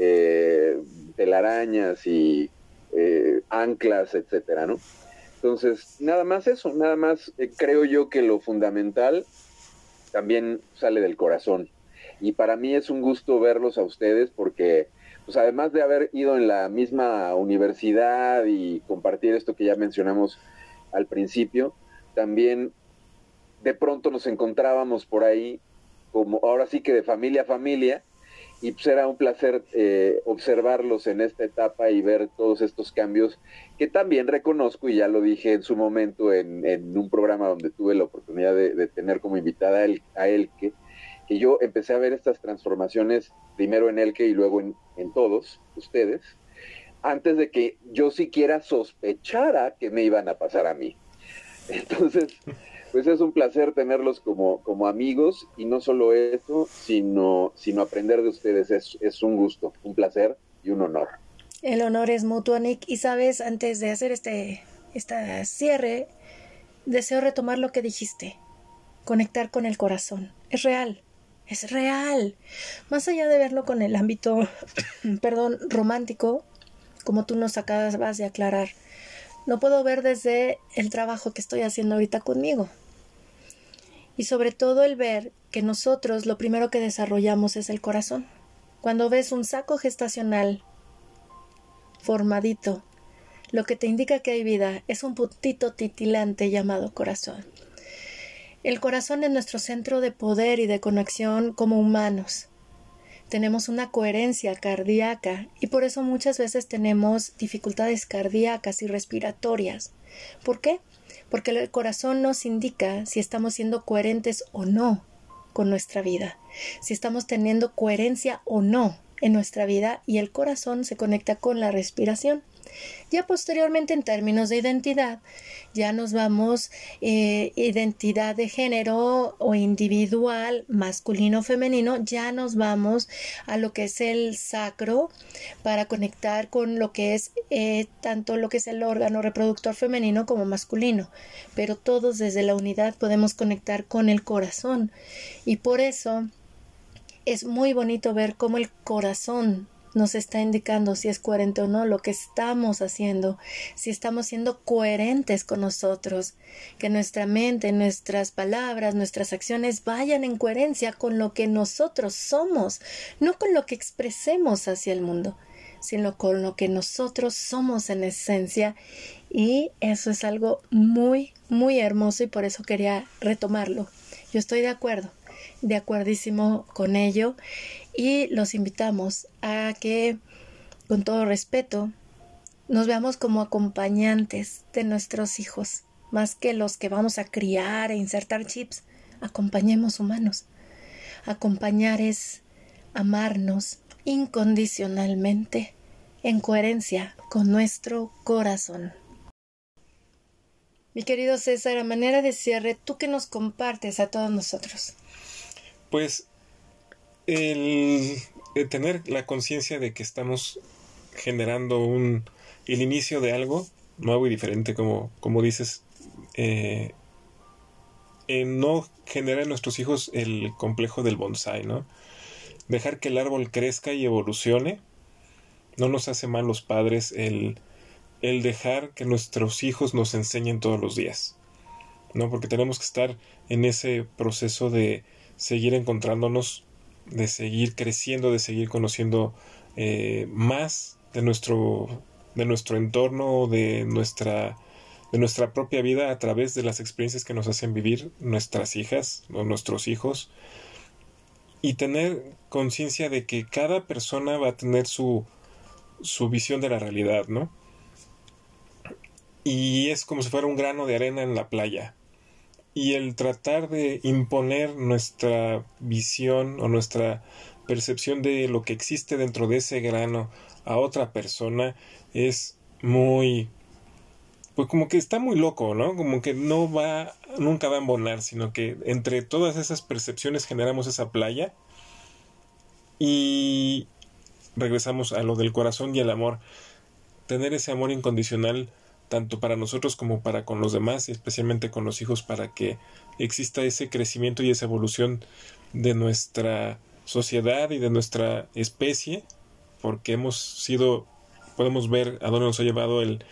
eh, telarañas y eh, anclas, etcétera, ¿no? Entonces, nada más eso, nada más eh, creo yo que lo fundamental también sale del corazón. Y para mí es un gusto verlos a ustedes porque pues además de haber ido en la misma universidad y compartir esto que ya mencionamos al principio, también de pronto nos encontrábamos por ahí, como ahora sí que de familia a familia, y pues un placer eh, observarlos en esta etapa y ver todos estos cambios que también reconozco, y ya lo dije en su momento en, un programa donde tuve la oportunidad de, tener como invitada a, él, a Elke, que yo empecé a ver estas transformaciones primero en Elke y luego en, en todos ustedes, antes de que yo siquiera sospechara que me iban a pasar a mí. Entonces, pues es un placer tenerlos como, como amigos y no solo eso, sino, sino aprender de ustedes. Es, es un gusto, un placer y un honor. El honor es mutuo, Nick. Y sabes, antes de hacer este, este cierre, deseo retomar lo que dijiste. Conectar con el corazón. Es real es real. Más allá de verlo con el ámbito, perdón, romántico, como tú nos acabas de aclarar, no puedo ver desde el trabajo que estoy haciendo ahorita conmigo. Y sobre todo el ver que nosotros lo primero que desarrollamos es el corazón. Cuando ves un saco gestacional formadito, lo que te indica que hay vida es un puntito titilante llamado corazón. El corazón es nuestro centro de poder y de conexión como humanos. Tenemos una coherencia cardíaca y por eso muchas veces tenemos dificultades cardíacas y respiratorias. ¿Por qué? Porque el corazón nos indica si estamos siendo coherentes o no con nuestra vida, si estamos teniendo coherencia o no en nuestra vida y el corazón se conecta con la respiración. Ya posteriormente, en términos de identidad, ya nos vamos eh, identidad de género o individual, masculino o femenino, ya nos vamos a lo que es el sacro para conectar con lo que es eh, tanto lo que es el órgano reproductor femenino como masculino. Pero todos desde la unidad podemos conectar con el corazón. Y por eso es muy bonito ver cómo el corazón nos está indicando si es coherente o no lo que estamos haciendo, si estamos siendo coherentes con nosotros, que nuestra mente, nuestras palabras, nuestras acciones vayan en coherencia con lo que nosotros somos, no con lo que expresemos hacia el mundo, sino con lo que nosotros somos en esencia y eso es algo muy, muy hermoso y por eso quería retomarlo. Yo estoy de acuerdo, de acuerdísimo con ello y los invitamos a que, con todo respeto, nos veamos como acompañantes de nuestros hijos, más que los que vamos a criar e insertar chips. Acompañemos humanos. Acompañar es amarnos incondicionalmente, en coherencia con nuestro corazón. Mi querido César, a manera de cierre, ¿tú qué nos compartes a todos nosotros? Pues el, tener la conciencia de que estamos generando un el inicio de algo nuevo y diferente como, como dices eh, no generar en nuestros hijos el complejo del bonsai no dejar que el árbol crezca y evolucione. No nos hace mal los padres el, el dejar que nuestros hijos nos enseñen todos los días no porque tenemos que estar en ese proceso de seguir encontrándonos de seguir creciendo, de seguir conociendo eh, más de nuestro, de nuestro entorno, de nuestra, de nuestra propia vida a través de las experiencias que nos hacen vivir nuestras hijas o nuestros hijos y tener conciencia de que cada persona va a tener su, su visión de la realidad, ¿no? Y es como si fuera un grano de arena en la playa y el tratar de imponer nuestra visión o nuestra percepción de lo que existe dentro de ese grano a otra persona es muy pues como que está muy loco, ¿no? Como que no va nunca va a embonar, sino que entre todas esas percepciones generamos esa playa y regresamos a lo del corazón y el amor. Tener ese amor incondicional tanto para nosotros como para con los demás y especialmente con los hijos para que exista ese crecimiento y esa evolución de nuestra sociedad y de nuestra especie porque hemos sido podemos ver a dónde nos ha llevado el,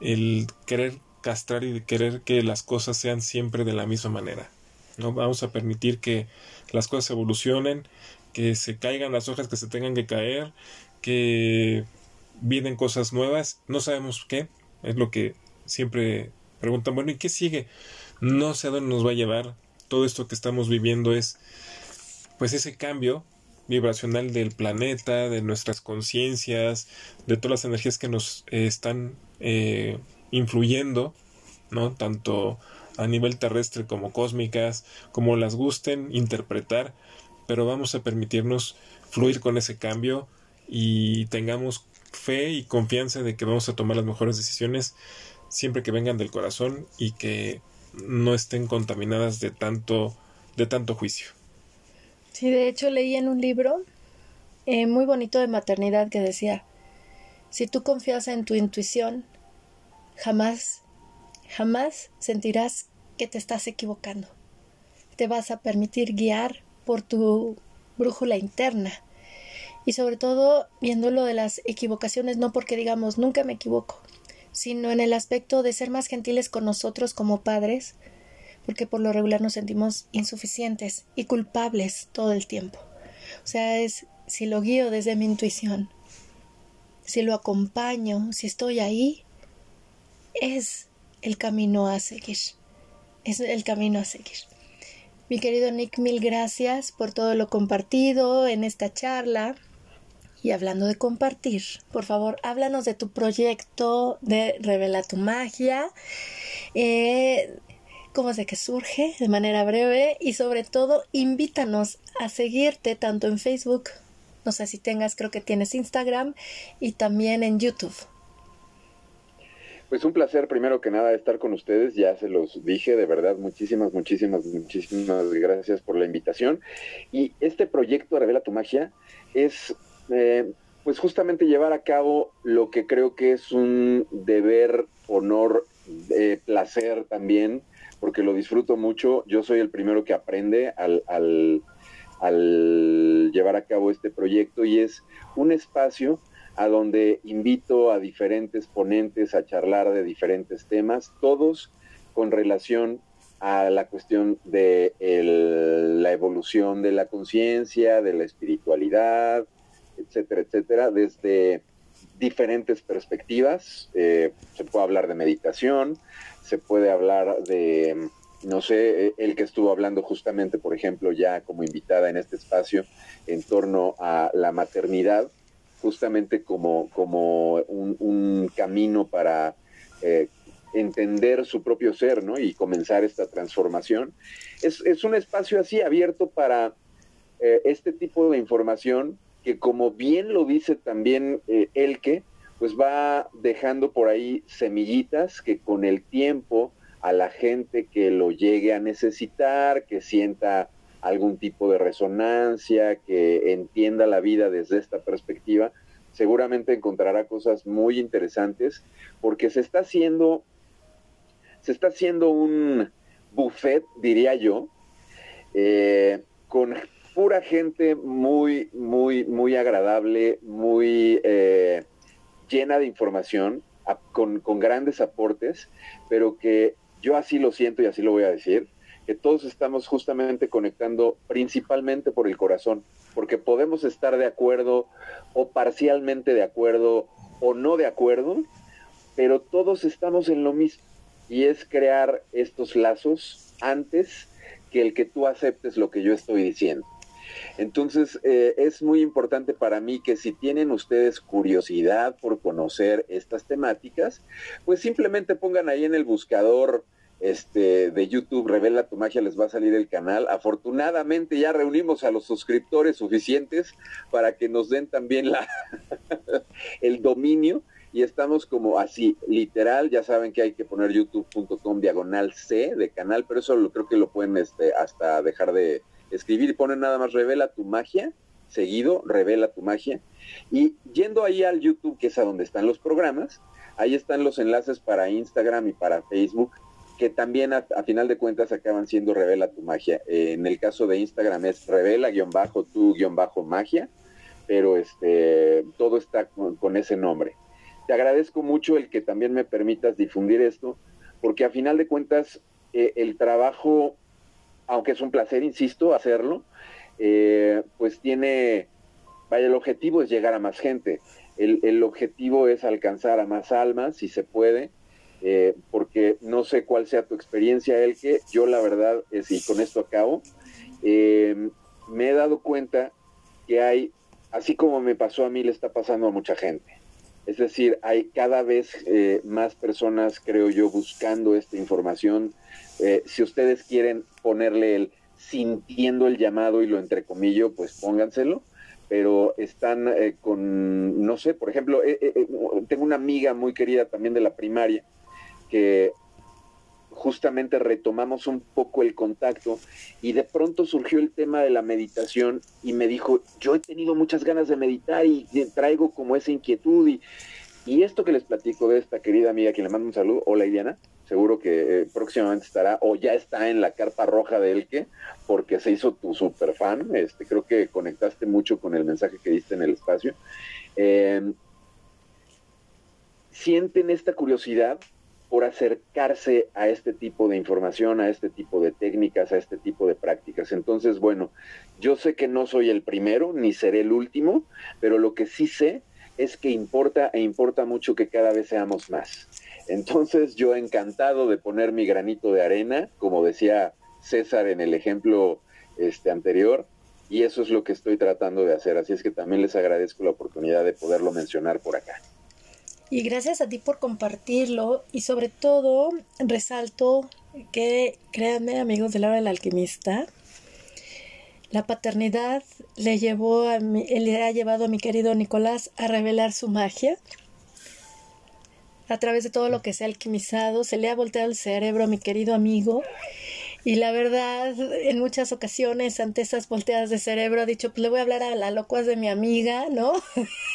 el querer castrar y querer que las cosas sean siempre de la misma manera no vamos a permitir que las cosas evolucionen que se caigan las hojas que se tengan que caer que vienen cosas nuevas. No sabemos qué es lo que siempre preguntan, bueno, ¿y qué sigue? No sé a dónde nos va a llevar. Todo esto que estamos viviendo es pues ese cambio vibracional del planeta, de nuestras conciencias, de todas las energías que nos eh, están eh, influyendo, ¿no? Tanto a nivel terrestre como cósmicas, como las gusten interpretar, pero vamos a permitirnos fluir con ese cambio y tengamos fe y confianza de que vamos a tomar las mejores decisiones siempre que vengan del corazón y que no estén contaminadas de tanto de tanto juicio. Sí, de hecho leí en un libro eh, muy bonito de maternidad que decía, si tú confías en tu intuición, jamás, jamás sentirás que te estás equivocando. Te vas a permitir guiar por tu brújula interna y sobre todo viéndolo de las equivocaciones, no porque digamos nunca me equivoco, sino en el aspecto de ser más gentiles con nosotros como padres, porque por lo regular nos sentimos insuficientes y culpables todo el tiempo. O sea, es si lo guío desde mi intuición, si lo acompaño, si estoy ahí, es el camino a seguir. Es el camino a seguir. Mi querido Nick, mil gracias por todo lo compartido en esta charla. Y hablando de compartir, por favor, háblanos de tu proyecto de Revela tu Magia. Eh, cómo es de que surge de manera breve y sobre todo invítanos a seguirte tanto en Facebook, no sé si tengas, creo que tienes Instagram y también en YouTube. Pues un placer primero que nada estar con ustedes, ya se los dije, de verdad, muchísimas, muchísimas, muchísimas gracias por la invitación. Y este proyecto Revela tu Magia es eh, pues justamente llevar a cabo lo que creo que es un deber, honor, eh, placer también, porque lo disfruto mucho. Yo soy el primero que aprende al, al llevar a cabo este proyecto y es un espacio a donde invito a diferentes ponentes a charlar de diferentes temas, todos con relación a la cuestión de la evolución de la conciencia, de la espiritualidad, etcétera, etcétera, desde diferentes perspectivas. Eh, se puede hablar de meditación, se puede hablar de, no sé, el que estuvo hablando justamente, por ejemplo, ya como invitada en este espacio, en torno a la maternidad, justamente como, como un, camino para eh, entender su propio ser, ¿no? Y comenzar esta transformación. Es, un espacio así abierto para eh, este tipo de información que como bien lo dice también eh, Elke, pues va dejando por ahí semillitas que con el tiempo a la gente que lo llegue a necesitar, que sienta algún tipo de resonancia, que entienda la vida desde esta perspectiva, seguramente encontrará cosas muy interesantes, porque se está haciendo, se está haciendo un buffet, diría yo, eh, con pura gente muy, muy, muy agradable, muy eh, llena de información, con, con, grandes aportes, pero que yo así lo siento y así lo voy a decir, que todos estamos justamente conectando principalmente por el corazón, porque podemos estar de acuerdo o parcialmente de acuerdo o no de acuerdo, pero todos estamos en lo mismo y es crear estos lazos antes que el que tú aceptes lo que yo estoy diciendo. Entonces, eh, es muy importante para mí que si tienen ustedes curiosidad por conocer estas temáticas, pues simplemente pongan ahí en el buscador este, de YouTube, Revela tu magia, les va a salir el canal. Afortunadamente ya reunimos a los suscriptores suficientes para que nos den también la, el dominio y estamos como así, literal, ya saben que hay que poner youtube.com diagonal C de canal, pero eso lo, creo que lo pueden este, hasta dejar de, escribir y ponen nada más revela tu magia, seguido, revela tu magia. Y yendo ahí al YouTube, que es a donde están los programas, ahí están los enlaces para Instagram y para Facebook, que también a, final de cuentas acaban siendo revela tu magia. Eh, en el caso de Instagram es revela-tu-magia, pero este todo está con, ese nombre. Te agradezco mucho el que también me permitas difundir esto, porque a final de cuentas eh, el trabajo aunque es un placer, insisto, hacerlo, eh, pues tiene, vaya, el objetivo es llegar a más gente, el, objetivo es alcanzar a más almas, si se puede, eh, porque no sé cuál sea tu experiencia, el que yo la verdad, es, y con esto acabo, eh, me he dado cuenta que hay, así como me pasó a mí, le está pasando a mucha gente. Es decir, hay cada vez más personas, creo yo, buscando esta información, eh, si ustedes quieren ponerle el sintiendo el llamado y lo entrecomillo, pues pónganselo. Pero están eh, con, no sé, por ejemplo, eh, tengo una amiga muy querida también de la primaria que justamente retomamos un poco el contacto y de pronto surgió el tema de la meditación y me dijo, yo he tenido muchas ganas de meditar y traigo como esa inquietud y, y esto que les platico de esta querida amiga que le mando un saludo, hola Idiana, seguro que eh, próximamente estará o ya está en la carpa roja de Elke porque se hizo tu super fan. Este, creo que conectaste mucho con el mensaje que diste en el espacio. Em, sienten esta curiosidad por acercarse a este tipo de información, a este tipo de técnicas, a este tipo de prácticas. Entonces, bueno, yo sé que no soy el primero ni seré el último, pero lo que sí sé es que importa e importa mucho que cada vez seamos más. Entonces yo encantado de poner mi granito de arena, como decía César en el ejemplo este anterior, y eso es lo que estoy tratando de hacer. Así es que también les agradezco la oportunidad de poderlo mencionar por acá. Y gracias a ti por compartirlo y sobre todo resalto que, créanme amigos de la del alquimista, la paternidad le, llevó a le ha llevado a mi querido Nicolás a revelar su magia. A través de todo lo que se ha alquimizado, se le ha volteado el cerebro a mi querido amigo Y la verdad, en muchas ocasiones, ante esas volteadas de cerebro, ha dicho, pues le voy a hablar a la locuaz de mi amiga, ¿no?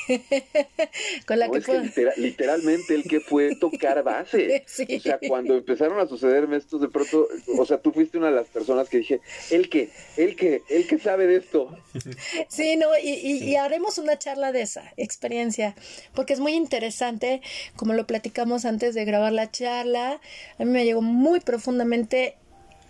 Con la que, es que literalmente el que fue tocar base. O sea, cuando empezaron a sucederme estos, de pronto, o sea, tú fuiste una de las personas que dije, ¿el que, ¿El que, ¿El que sabe de esto? Sí, no, y, y haremos una charla de esa experiencia, porque es muy interesante, como lo platicamos antes de grabar la charla, a mí me llegó muy profundamente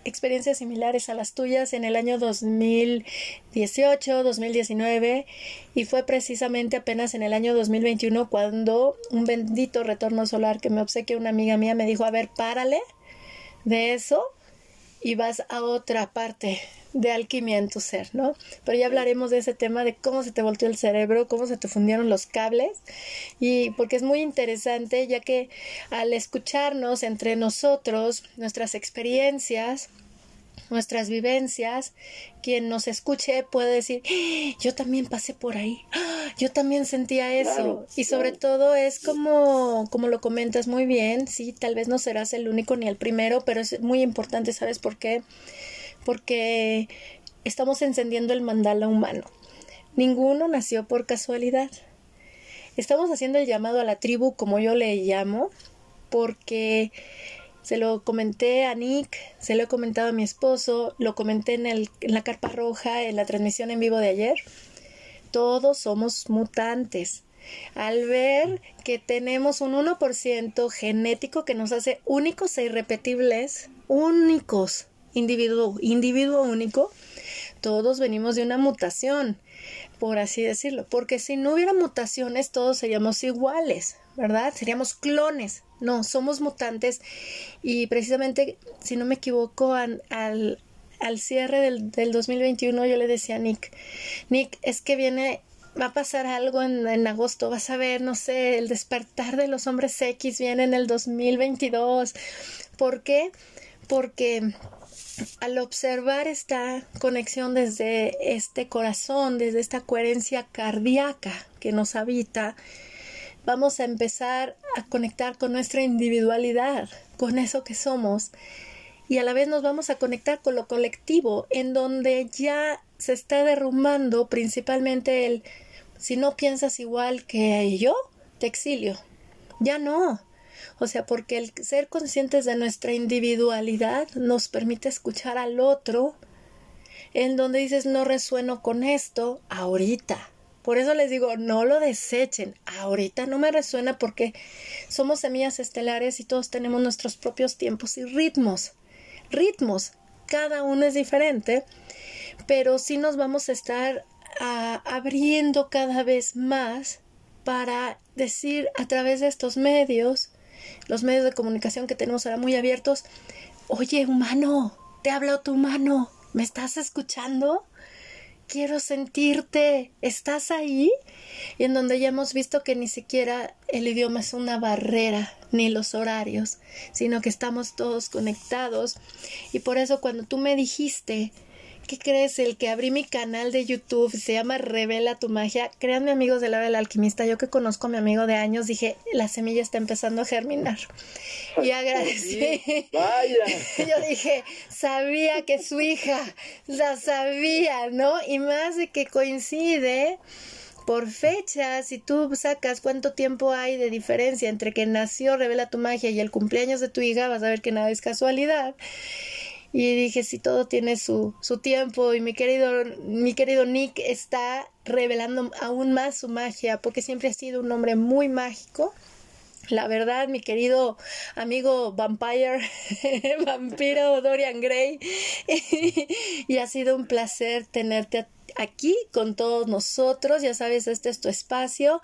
experiencias similares a las tuyas en el año 2018, 2019 y fue precisamente apenas en el año 2021 cuando un bendito retorno solar que me obsequia una amiga mía me dijo, a ver, párale de eso y vas a otra parte de alquimia en tu ser, ¿no? Pero ya hablaremos de ese tema de cómo se te volteó el cerebro, cómo se te fundieron los cables y porque es muy interesante ya que al escucharnos entre nosotros, nuestras experiencias, nuestras vivencias, quien nos escuche puede decir, ¡Ah! yo también pasé por ahí, ¡Ah! yo también sentía eso. y sobre todo es como, como lo comentas muy bien, sí, tal vez no serás el único ni el primero, pero es muy importante, ¿sabes por qué? Porque estamos encendiendo el mandala humano. Ninguno nació por casualidad. Estamos haciendo el llamado a la tribu, como yo le llamo, porque se lo comenté a Nick, se lo he comentado a mi esposo, lo comenté en, el, en la carpa roja, en la transmisión en vivo de ayer. Todos somos mutantes. Al ver que tenemos un 1% genético que nos hace únicos e irrepetibles, únicos, individuo, individuo único, todos venimos de una mutación, por así decirlo, porque si no hubiera mutaciones todos seríamos iguales, ¿verdad? Seríamos clones. No, somos mutantes y precisamente, si no me equivoco, al, al, cierre del, del 2021 yo le decía a Nick, Nick, es que viene va a pasar algo en, en, agosto, vas a ver, no sé, el despertar de los hombres X viene en el 2022. ¿Por qué? Porque al observar esta conexión desde este corazón, desde esta coherencia cardíaca que nos habita, vamos a empezar a conectar con nuestra individualidad, con eso que somos, y a la vez nos vamos a conectar con lo colectivo, en donde ya se está derrumbando principalmente el si no piensas igual que yo, te exilio. Ya no. O sea, porque el ser conscientes de nuestra individualidad nos permite escuchar al otro, en donde dices no resueno con esto ahorita. Por eso les digo, no lo desechen. Ahorita no me resuena porque somos semillas estelares y todos tenemos nuestros propios tiempos y ritmos. Ritmos. Cada uno es diferente, pero sí nos vamos a estar ah, abriendo cada vez más para decir a través de estos medios, los medios de comunicación que tenemos ahora muy abiertos, oye, humano, te habla tu humano, ¿me estás escuchando? Quiero sentirte, ¿estás ahí? Y en donde ya hemos visto que ni siquiera el idioma es una barrera, ni los horarios, sino que estamos todos conectados. Y por eso cuando tú me dijiste ¿qué crees? El que abrí mi canal de YouTube se llama Revela tu magia. Créanme amigos de la del alquimista, yo que conozco a mi amigo de años, dije, la semilla está empezando a germinar. Y agradecí. Vaya. Yo dije, sabía que su hija, la sabía, ¿no? Y más de que coincide por fechas, si tú sacas cuánto tiempo hay de diferencia entre que nació Revela tu magia y el cumpleaños de tu hija, vas a ver que nada es casualidad y dije si todo tiene su, su tiempo y mi querido mi querido Nick está revelando aún más su magia porque siempre ha sido un hombre muy mágico la verdad, mi querido amigo Vampire, vampiro Dorian Gray, y ha sido un placer tenerte aquí con todos nosotros. Ya sabes, este es tu espacio.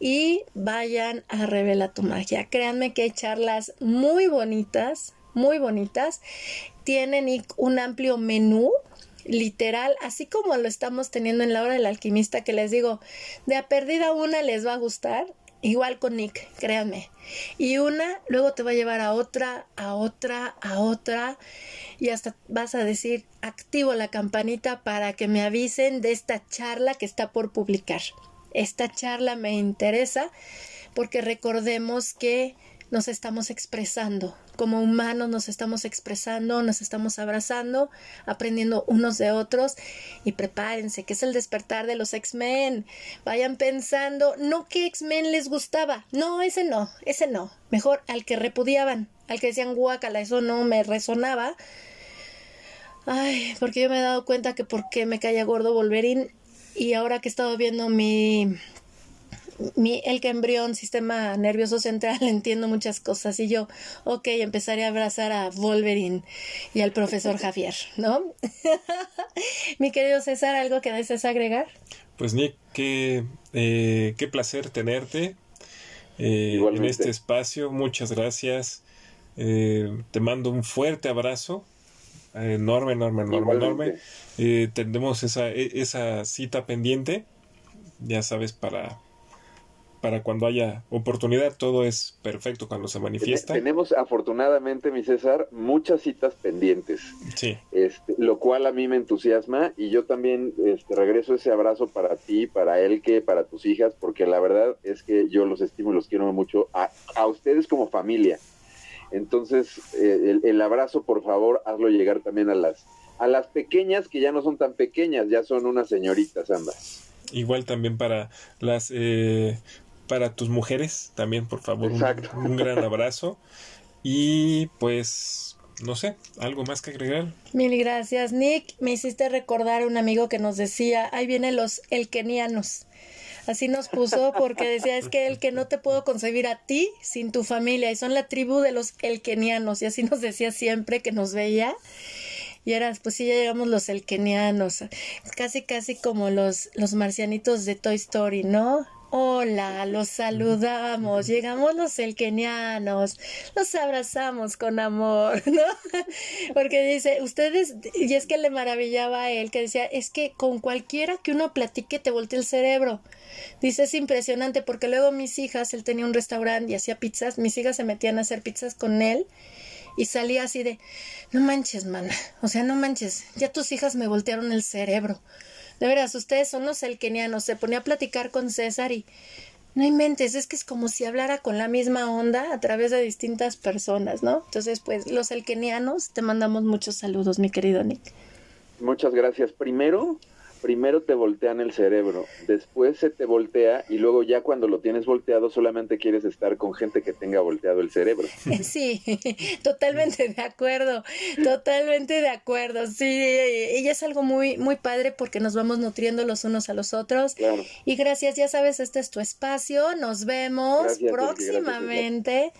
Y vayan a Revela tu Magia. Créanme que hay charlas muy bonitas, muy bonitas tienen un amplio menú literal, así como lo estamos teniendo en la hora del alquimista, que les digo, de a perdida una les va a gustar, igual con Nick, créanme. Y una luego te va a llevar a otra, a otra, a otra, y hasta vas a decir, activo la campanita para que me avisen de esta charla que está por publicar. Esta charla me interesa porque recordemos que nos estamos expresando como humanos nos estamos expresando, nos estamos abrazando, aprendiendo unos de otros y prepárense, que es el despertar de los X-Men. Vayan pensando, no que X-Men les gustaba, no, ese no, ese no, mejor al que repudiaban, al que decían guácala, eso no me resonaba. Ay, porque yo me he dado cuenta que por qué me caía gordo Wolverine y ahora que he estado viendo mi mi, el que embrión, sistema nervioso central, entiendo muchas cosas y yo, ok, empezaré a abrazar a Wolverine y al profesor Javier, ¿no? mi querido César, ¿algo que desees agregar? Pues Nick, qué, eh, qué placer tenerte eh, en este espacio, muchas gracias. Eh, te mando un fuerte abrazo, enorme, enorme, enorme, enorme. tendremos esa, e, esa cita pendiente, ya sabes, para para cuando haya oportunidad, todo es perfecto cuando se manifiesta. Tenemos afortunadamente, mi César, muchas citas pendientes. Sí. Este, lo cual a mí me entusiasma y yo también este, regreso ese abrazo para ti, para Elke, para tus hijas, porque la verdad es que yo los estimo y los quiero mucho a, a ustedes como familia. Entonces, eh, el, abrazo, por favor, hazlo llegar también a las, a las pequeñas, que ya no son tan pequeñas, ya son unas señoritas ambas. Igual también para las eh, para tus mujeres también, por favor, un, gran abrazo. Y pues, no sé, algo más que agregar. Mil gracias, Nick. Me hiciste recordar a un amigo que nos decía, ahí vienen los elkenianos. Así nos puso porque decía, es que el que no te puedo concebir a ti sin tu familia y son la tribu de los elkenianos y así nos decía siempre que nos veía. Y eras, pues sí, ya llegamos los elkenianos, casi casi como los, los marcianitos de Toy Story, ¿no? Hola, los saludamos, llegamos los elkenianos, los abrazamos con amor, ¿no? Porque dice, ustedes, y es que le maravillaba a él, que decía, es que con cualquiera que uno platique te voltea el cerebro. Dice, es impresionante porque luego mis hijas, él tenía un restaurante y hacía pizzas, mis hijas se metían a hacer pizzas con él y salía así de, no manches, mana, o sea, no manches, ya tus hijas me voltearon el cerebro. De veras, ustedes son los elkenianos. Se ponía a platicar con César y no inventes, es que es como si hablara con la misma onda a través de distintas personas, ¿no? Entonces, pues, los elkenianos, te mandamos muchos saludos, mi querido Nick. Muchas gracias. Primero, primero te voltean el cerebro, después se te voltea y luego ya cuando lo tienes volteado solamente quieres estar con gente que tenga volteado el cerebro. Sí, totalmente de acuerdo, totalmente de acuerdo. Sí, y es algo muy muy padre porque nos vamos nutriendo los unos a los otros. Y gracias, ya sabes, este es tu espacio. Nos vemos próximamente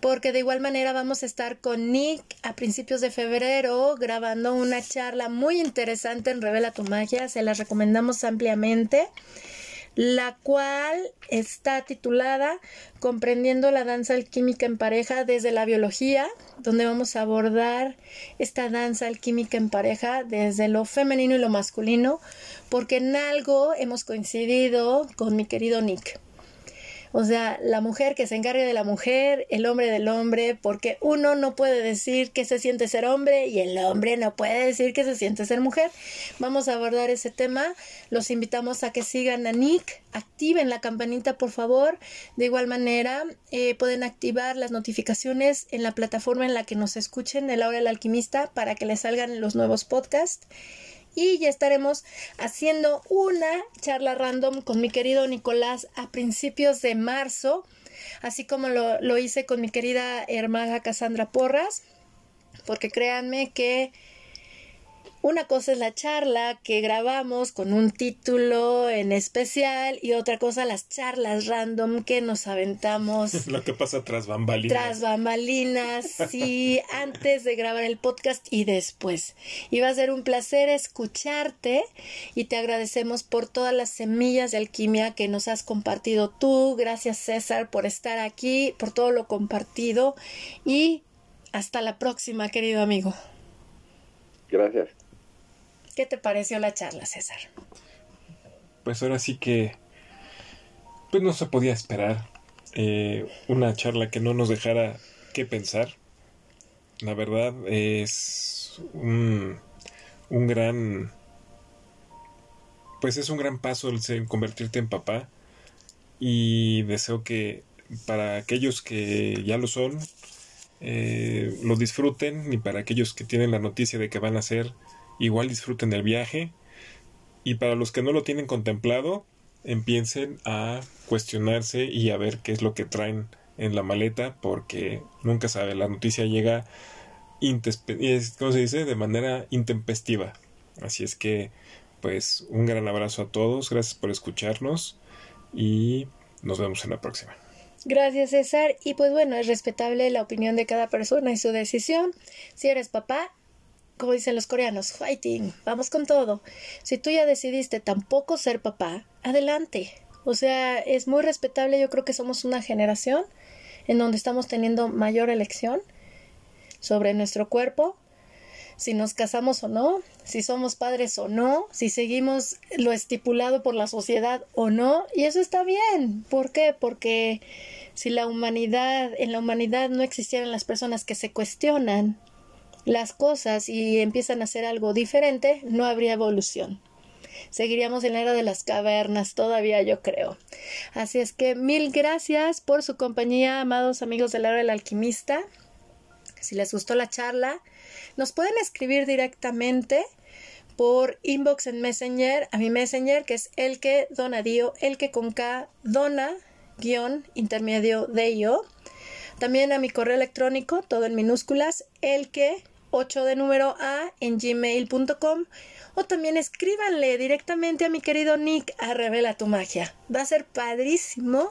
porque de igual manera vamos a estar con Nick a principios de febrero grabando una charla muy interesante en Revela tu Magia, se la recomendamos ampliamente, la cual está titulada Comprendiendo la danza alquímica en pareja desde la biología, donde vamos a abordar esta danza alquímica en pareja desde lo femenino y lo masculino, porque en algo hemos coincidido con mi querido Nick. O sea, la mujer que se encargue de la mujer, el hombre del hombre, porque uno no puede decir que se siente ser hombre y el hombre no puede decir que se siente ser mujer. Vamos a abordar ese tema. Los invitamos a que sigan a Nick, activen la campanita por favor. De igual manera, eh, pueden activar las notificaciones en la plataforma en la que nos escuchen, el Laura el Alquimista, para que les salgan los nuevos podcasts y ya estaremos haciendo una charla random con mi querido Nicolás a principios de marzo, así como lo, lo hice con mi querida hermana Cassandra Porras, porque créanme que una cosa es la charla que grabamos con un título en especial y otra cosa las charlas random que nos aventamos. Lo que pasa tras bambalinas. Tras bambalinas, sí, antes de grabar el podcast y después. Y va a ser un placer escucharte y te agradecemos por todas las semillas de alquimia que nos has compartido tú. Gracias César por estar aquí, por todo lo compartido y hasta la próxima, querido amigo. Gracias. ¿Qué te pareció la charla, César? Pues ahora sí que, pues no se podía esperar eh, una charla que no nos dejara qué pensar. La verdad es un, un gran, pues es un gran paso el convertirte en papá y deseo que para aquellos que ya lo son, eh, lo disfruten y para aquellos que tienen la noticia de que van a hacer, igual disfruten del viaje. Y para los que no lo tienen contemplado, empiecen a cuestionarse y a ver qué es lo que traen en la maleta porque nunca sabe, la noticia llega ¿cómo se dice? de manera intempestiva. Así es que pues un gran abrazo a todos, gracias por escucharnos y nos vemos en la próxima. Gracias César y pues bueno, es respetable la opinión de cada persona y su decisión. Si eres papá, como dicen los coreanos, fighting, vamos con todo. Si tú ya decidiste tampoco ser papá, adelante. O sea, es muy respetable, yo creo que somos una generación en donde estamos teniendo mayor elección sobre nuestro cuerpo, si nos casamos o no, si somos padres o no, si seguimos lo estipulado por la sociedad o no, y eso está bien. ¿Por qué? Porque si la humanidad, en la humanidad no existieran las personas que se cuestionan las cosas y empiezan a hacer algo diferente, no habría evolución. Seguiríamos en la era de las cavernas todavía, yo creo. Así es que mil gracias por su compañía, amados amigos de la del alquimista. Si les gustó la charla, nos pueden escribir directamente por inbox en Messenger, a mi Messenger, que es el que donadío, el que con K dona guion intermedio de yo. También a mi correo electrónico, todo en minúsculas, el que 8 de número A en gmail.com o también escríbanle directamente a mi querido Nick a Revela tu Magia. Va a ser padrísimo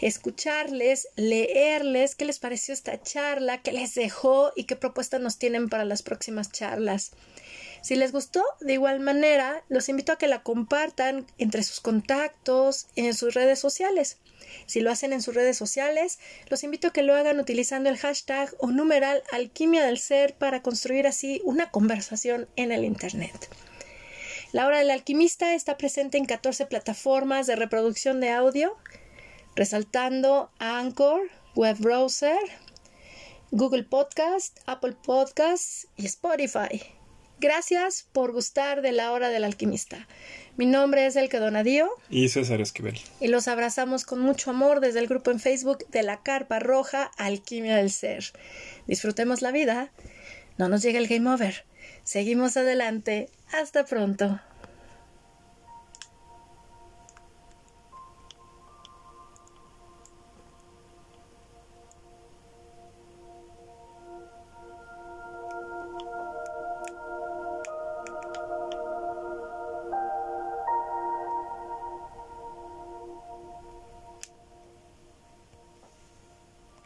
escucharles, leerles qué les pareció esta charla, qué les dejó y qué propuestas nos tienen para las próximas charlas. Si les gustó, de igual manera, los invito a que la compartan entre sus contactos, en sus redes sociales. Si lo hacen en sus redes sociales, los invito a que lo hagan utilizando el hashtag o numeral alquimia del ser para construir así una conversación en el Internet. La hora del alquimista está presente en 14 plataformas de reproducción de audio, resaltando Anchor, Web Browser, Google Podcast, Apple Podcasts y Spotify. Gracias por gustar de la hora del alquimista. Mi nombre es Elke Donadío. Y César Esquivel. Y los abrazamos con mucho amor desde el grupo en Facebook de la Carpa Roja Alquimia del Ser. Disfrutemos la vida. No nos llega el game over. Seguimos adelante. Hasta pronto.